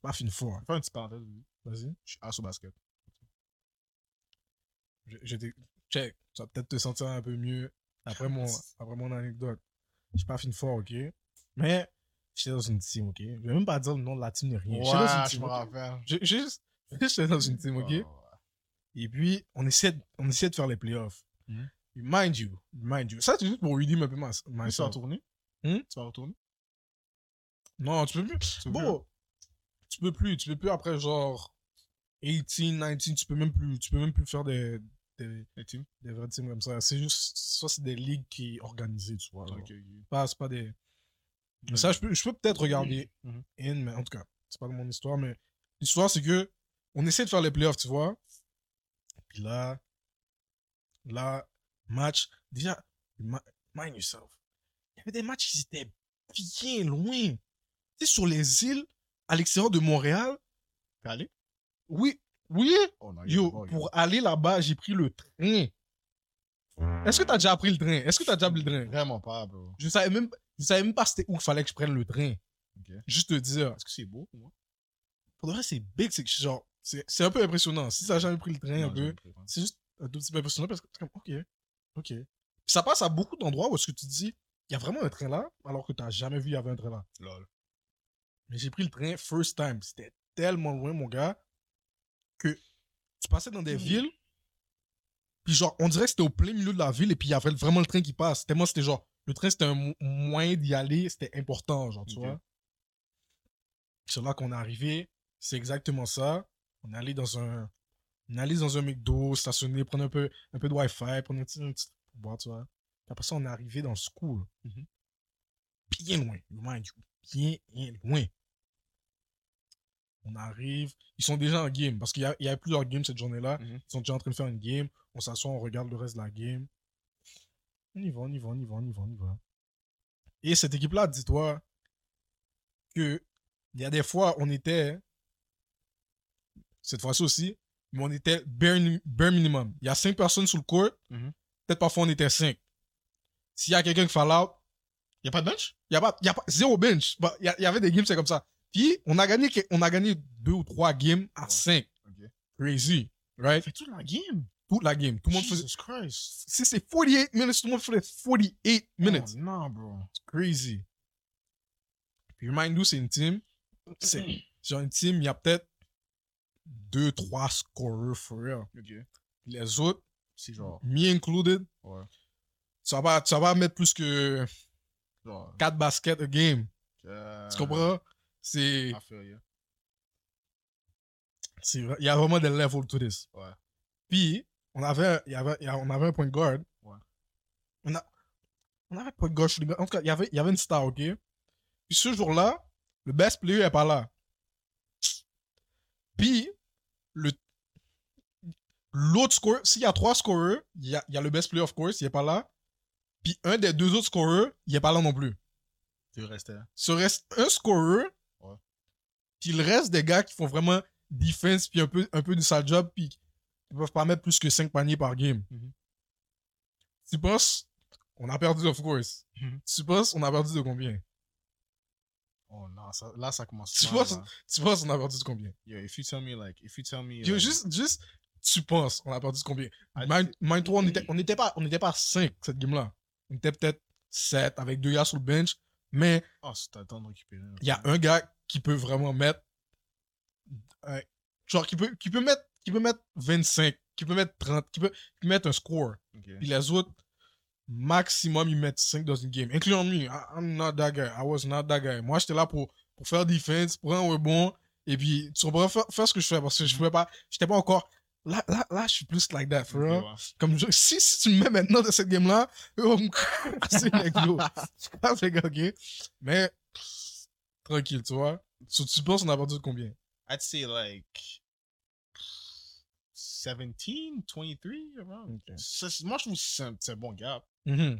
pas fin fort. Je vais faire une petite parenthèse. Vas-y. Je suis ass au basket. Je- J'étais. Check. Tu vas peut-être te sentir un peu mieux après mon, après mon anecdote. Je suis pas fin fort, ok? Mais j'étais dans une team, ok? Je vais même pas dire le nom de la team ni rien. J'étais dans une Ouais, je team. me rappelle. Juste, j'étais dans une team, ok? Et puis, on essaie, de, on essaie de faire les playoffs. Et Mind you, mind you. Ça, c'est juste pour redeem un peu ma, Tu vas myself. Hmm? Tu vas retourner? Non, tu peux plus. Tu Bon, tu peux plus. Tu peux plus après genre 18, 19, tu peux même plus, tu peux même plus faire des, des, teams? des vrais teams comme ça. C'est juste, ça, c'est des ligues qui sont organisées, tu vois. genre. Ok, ok. Pas, c'est pas des. Mais ça, je peux, je peux peut-être regarder Mhm. in, mais en tout cas, c'est pas mon histoire, mais l'histoire, c'est que on essaie de faire les playoffs, tu vois. Puis là, là, match, déjà, mind yourself. Il y avait des matchs qui étaient bien loin. Tu sais, sur les îles, à l'extérieur de Montréal. Allé? Oui, oui. Oh non, Yo, pour aller là-bas, j'ai pris le train. Est-ce que t'as déjà pris le train? Est-ce que t'as déjà pris le train? Vraiment pas, bro. Je savais même, je savais même pas c'était où il fallait que je prenne le train. Ok. Juste te dire. Est-ce que c'est beau pour moi? Pour le reste, c'est big, c'est genre, c'est c'est un peu impressionnant. Si t'as jamais pris le train un peu, c'est juste un tout petit peu impressionnant parce que c'est comme, ok, ok. Puis ça passe à beaucoup d'endroits où est-ce que tu dis, il y a vraiment un train là, alors que t'as jamais vu il y avait un train là. Lol. Mais j'ai pris le train first time. C'était tellement loin, mon gars, que tu passais dans des villes, puis genre, on dirait que c'était au plein milieu de la ville, et puis il y avait vraiment le train qui passe. Tellement c'était genre, le train c'était un mo- moyen d'y aller, c'était important, genre, tu vois. C'est là qu'on est arrivé, c'est exactement ça. On est allé dans un. On est allé dans un McDo, stationner, prendre un peu, un peu de Wi-Fi, prendre un petit, un petit truc pour boire, tu vois. Après ça, on est arrivé dans le school. Mhm. Bien loin, mind you. Bien, bien loin. On arrive. Ils sont déjà en game parce qu'il y, y avait plusieurs games cette journée-là. Mhm. Ils sont déjà en train de faire une game. On s'assoit, on regarde le reste de la game. On y va, on y va, on y va, on y va, on y va. Et cette équipe-là, dis-toi que il y a des fois, on était, cette fois-ci aussi, mais on était bare minimum. Il y a cinq personnes sur le court. Mhm. Peut-être parfois on était cinq. S'il y a quelqu'un qui fall out, Y'a pas de bench? il y a pas, il y a pas, zéro bench. Bah, Il y, a- il y avait des games, c'est comme ça. Puis, on a gagné, que- on a gagné deux ou trois games à Ouais. cinq. Crazy. Right? Fait toute la game? Toute la game. Tout le monde faisait, Jesus Christ. si c'est 48 minutes, tout le monde faisait 48 minutes. Oh, non, bro. C'est crazy. Puis remind you, c'est une team. C'est [CLEARS THROAT] genre une team, il y a peut-être deux, trois scorers for real. Ok. Puis les autres, C'est genre. me included, Ouais. Tu vas pas, tu vas pas mettre plus que Genre. 4 baskets a game. euh, Tu comprends? C'est, c'est, il y a vraiment des levels to this. Ouais. Puis, on avait, il y avait, il y a- on avait un point de guard. Ouais. On, a, on avait un point de guard. En tout cas, il y avait, il y avait une star, ok? Puis ce jour-là, le best player est pas là. Puis, le, l'autre score, s'il y a trois scorers, il y a, il y a le best player of course, il est pas là. Puis un des deux autres scorers, il est pas là non plus. Tu restais. Ce reste un scorer. Ouais. Puis le reste des gars qui font vraiment defense puis un peu, un peu du sale job puis qui peuvent pas mettre plus que 5 paniers par game. Mhm. Tu penses, on a perdu of course. Mhm. Tu penses, on a perdu de combien? Oh non, ça, là, ça commence. Tu mal, là. Tu penses, on a perdu de combien? Yo, if you tell me, like, if you tell me. Yo, like, juste, juste, tu penses, on a perdu de combien? Mind, mind toi, on était, on était pas, on était pas 5 cette game-là. On était peut-être 7 avec deux gars sur le bench. Mais Oh, c'est le temps de récupérer. il y a un gars qui peut vraiment mettre euh, genre qui peut qui peut mettre qui peut mettre 25 qui peut mettre 30 qui peut, qui peut mettre un score Ok. puis les autres maximum ils mettent 5 dans une game incluant me I'm not that guy I was not that guy moi j'étais là pour pour faire defense pour un rebond et puis tu comprends faire, faire ce que je fais parce que je pouvais pas j'étais pas encore là là là je suis plus like that for Ok, real ouais. comme je- si, si tu me mets maintenant dans cette game là [LAUGHS] c'est les gros gars, ok mais tranquille tu vois So, tu penses on a perdu de combien? I'd say like 17, 23 around. Ok. Ça, c'est- moi, je trouve que c'est un, c'est un bon gap. Mhm.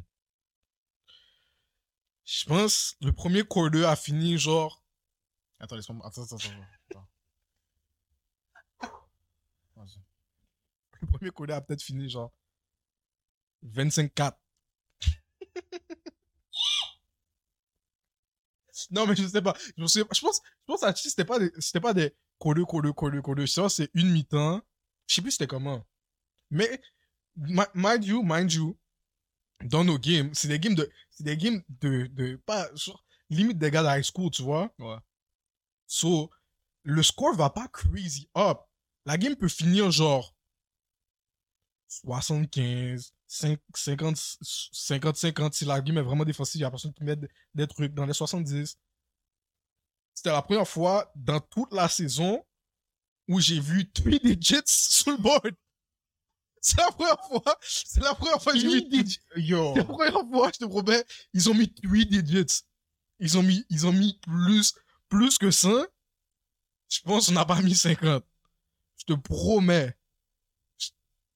Je pense le premier quarter a fini genre. Attends, laisse-moi. Attends, attends, attends. attends. Vas-y. Le premier quarter a peut-être fini genre 25-4. [LAUGHS] non, mais je sais pas. Je, sais pas. je pense, je pense à c'était pas des, c'était pas des quarter, quarter, quarter. Ça, c'est une mi-temps. Je sais plus c'était comment. Mais, mi- mind you, mind you, dans nos games, c'est des games de, c'est des games de, de, pas, genre, limite des gars de high school, tu vois. Ouais. So, le score va pas crazy up. La game peut finir genre 75, 5 50, 50, 50. Si la game est vraiment défensive, il y a personne qui met des- trucs dans les 70. C'était la première fois dans toute la saison où j'ai vu 3 digits sur le board. [LAUGHS] C'est la première fois. C'est la première fois que j'ai vu 3 digits. Yo. C'est la première fois, je te promets, ils ont mis 3 digits. Ils ont mis, ils ont mis plus, plus que ça. Je pense qu'on n'a pas mis 50. Je te promets.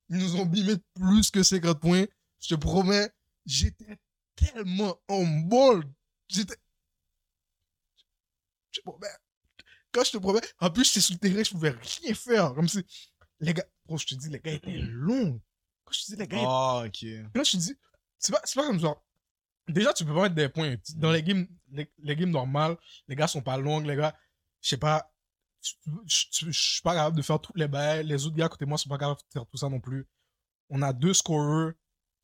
Ils nous ont mis plus que 50 points. Je te promets, j'étais tellement en bold. J'étais. Je te promets. Quand je te promets, en plus, j'étais sur le terrain, je pouvais rien faire. Comme si. Les gars, bro, je te dis, les gars étaient longs. Quand je te dis, les gars Ah, ok. Là, je te dis, c'est pas, pas comme genre. Déjà, tu peux pas mettre des points. Dans les games, les, les games normales, les gars sont pas longs, les gars, je sais pas, je suis pas capable de faire toutes les bails. Les autres gars à côté de moi sont pas capables de faire tout ça non plus. On a deux scorers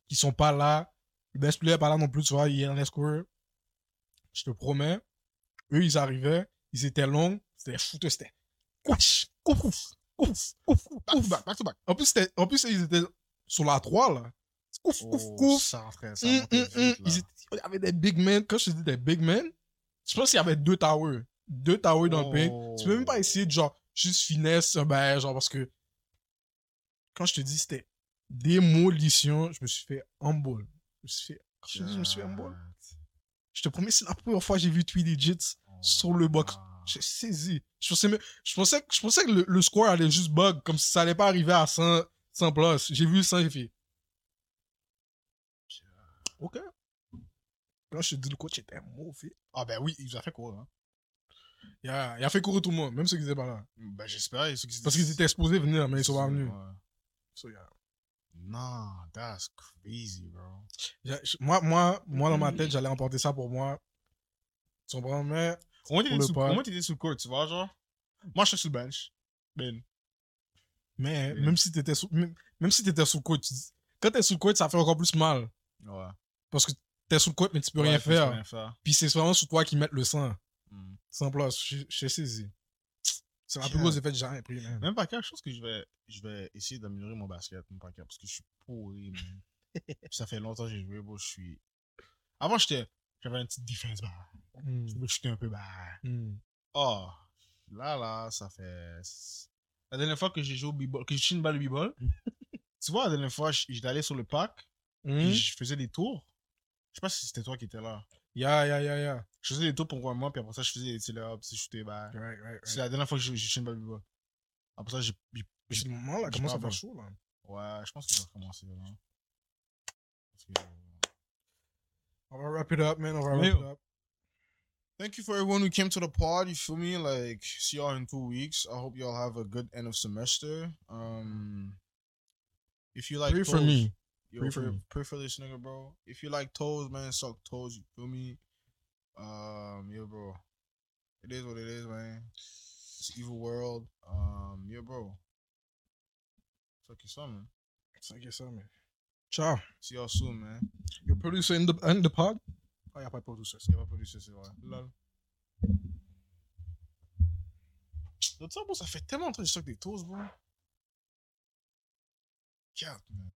qui sont pas là. Le best player est pas là non plus, tu vois, il y a les scorers. Je te promets, eux, ils arrivaient, ils étaient longs, c'était foot, c'était. Ouch, ouf, ouf, ouf, ouf, Back ouf. back, back to back. En plus, c'était- en plus, ils étaient sur la 3, là. Ouf, ouf, Oh, ouf. ça, frère, ça Hum, hum, hum. Il y avait des big men. Quand je te dis des big men, je pense qu'il y avait deux towers. Deux towers dans le paint. Tu peux même pas Oh. essayer de genre juste finesse, bail, genre parce que quand je te dis c'était démolition, je me suis fait humble. Je me suis fait, je dis je me suis fait humble, je te promets, c'est la première fois que j'ai vu 3 digits sur le box. J'ai saisi. Je pensais, je pensais, que- je pensais que le, le score allait juste bug, comme si ça allait pas arriver à 100, 100 plus. J'ai vu 100, j'ai fait. Ok. Là, je te dis, le coach était mauvais. Ah, ben oui, il vous a fait quoi, hein? Il a, il a fait courir tout le monde, même ceux qui étaient pas là. Ben, j'espère. ceux qui- Parce qu'ils étaient exposés venir, mais ils sont pas venus. Ouais. So, yeah. Non, that's crazy, bro. Moi, moi, moi, dans ma tête, j'allais emporter ça pour moi. Tu comprends? Mais, Comment t'étais sous, comment t'étais sous le court, tu vois, genre? Moi, je suis sur le bench. Ben. mais, Yeah. même si t'étais sous, même, même si t'étais sous le coach, tu quand t'es sous le coach, ça fait encore plus mal. Ouais. Parce que t'es sous le coach, mais tu peux Ouais, rien faire. Puis c'est vraiment sur toi qui mettent le sang. Sans place, je je sais saisi. C'est la plus grosse effet que j'ai jamais pris, man. Même pas quelque chose que je vais, je vais essayer d'améliorer mon basket, même pas parce que je suis pourri, man. [LAUGHS] Ça fait longtemps que j'ai joué, bon, je suis. Avant, j'étais, j'avais une petite défense, bah. Hmm. Je me chutais un peu, bah. Oh, là, là, ça fait. La dernière fois que j'ai joué au b-ball, que j'ai une balle de b-ball, [LAUGHS] tu vois, la dernière fois, j'étais allé sur le parc, puis je faisais des tours. Je sais pas si c'était toi qui étais là. Yeah, yeah, yeah, yeah. Je faisais des tours pour moi, moi, puis après ça, je faisais des puis je shootais, bah. Right, right, C'est right. la dernière fois que j'ai touché une b-ball. Après ça, j'ai. Mais ce moment là, ça va bon. chaud, là? Ouais, je pense qu'il va recommencer, là. Parce que... On va wrap it up, man. On va wrap it up. Thank you for everyone who came to the pod. You feel me? Like, see y'all in two weeks. I hope y'all have a good end of semester. Um, if you like Pray for toes- me. yo, Pray for pray, me. pray for this nigga, bro. If you like toes, man, suck toes. You feel me? Um, yeah, bro. It is what it is, man. It's evil world. Um, yeah, bro. Fuck you, something. Thank you so much. Ciao. See y'all soon, man. Your producer in the, in the pod? Oh, pas de producer. Il va pas du c'est vrai. Lol. L'autre temps, bro, ça fait tellement longtemps que je suck des toasts, bro. God, man.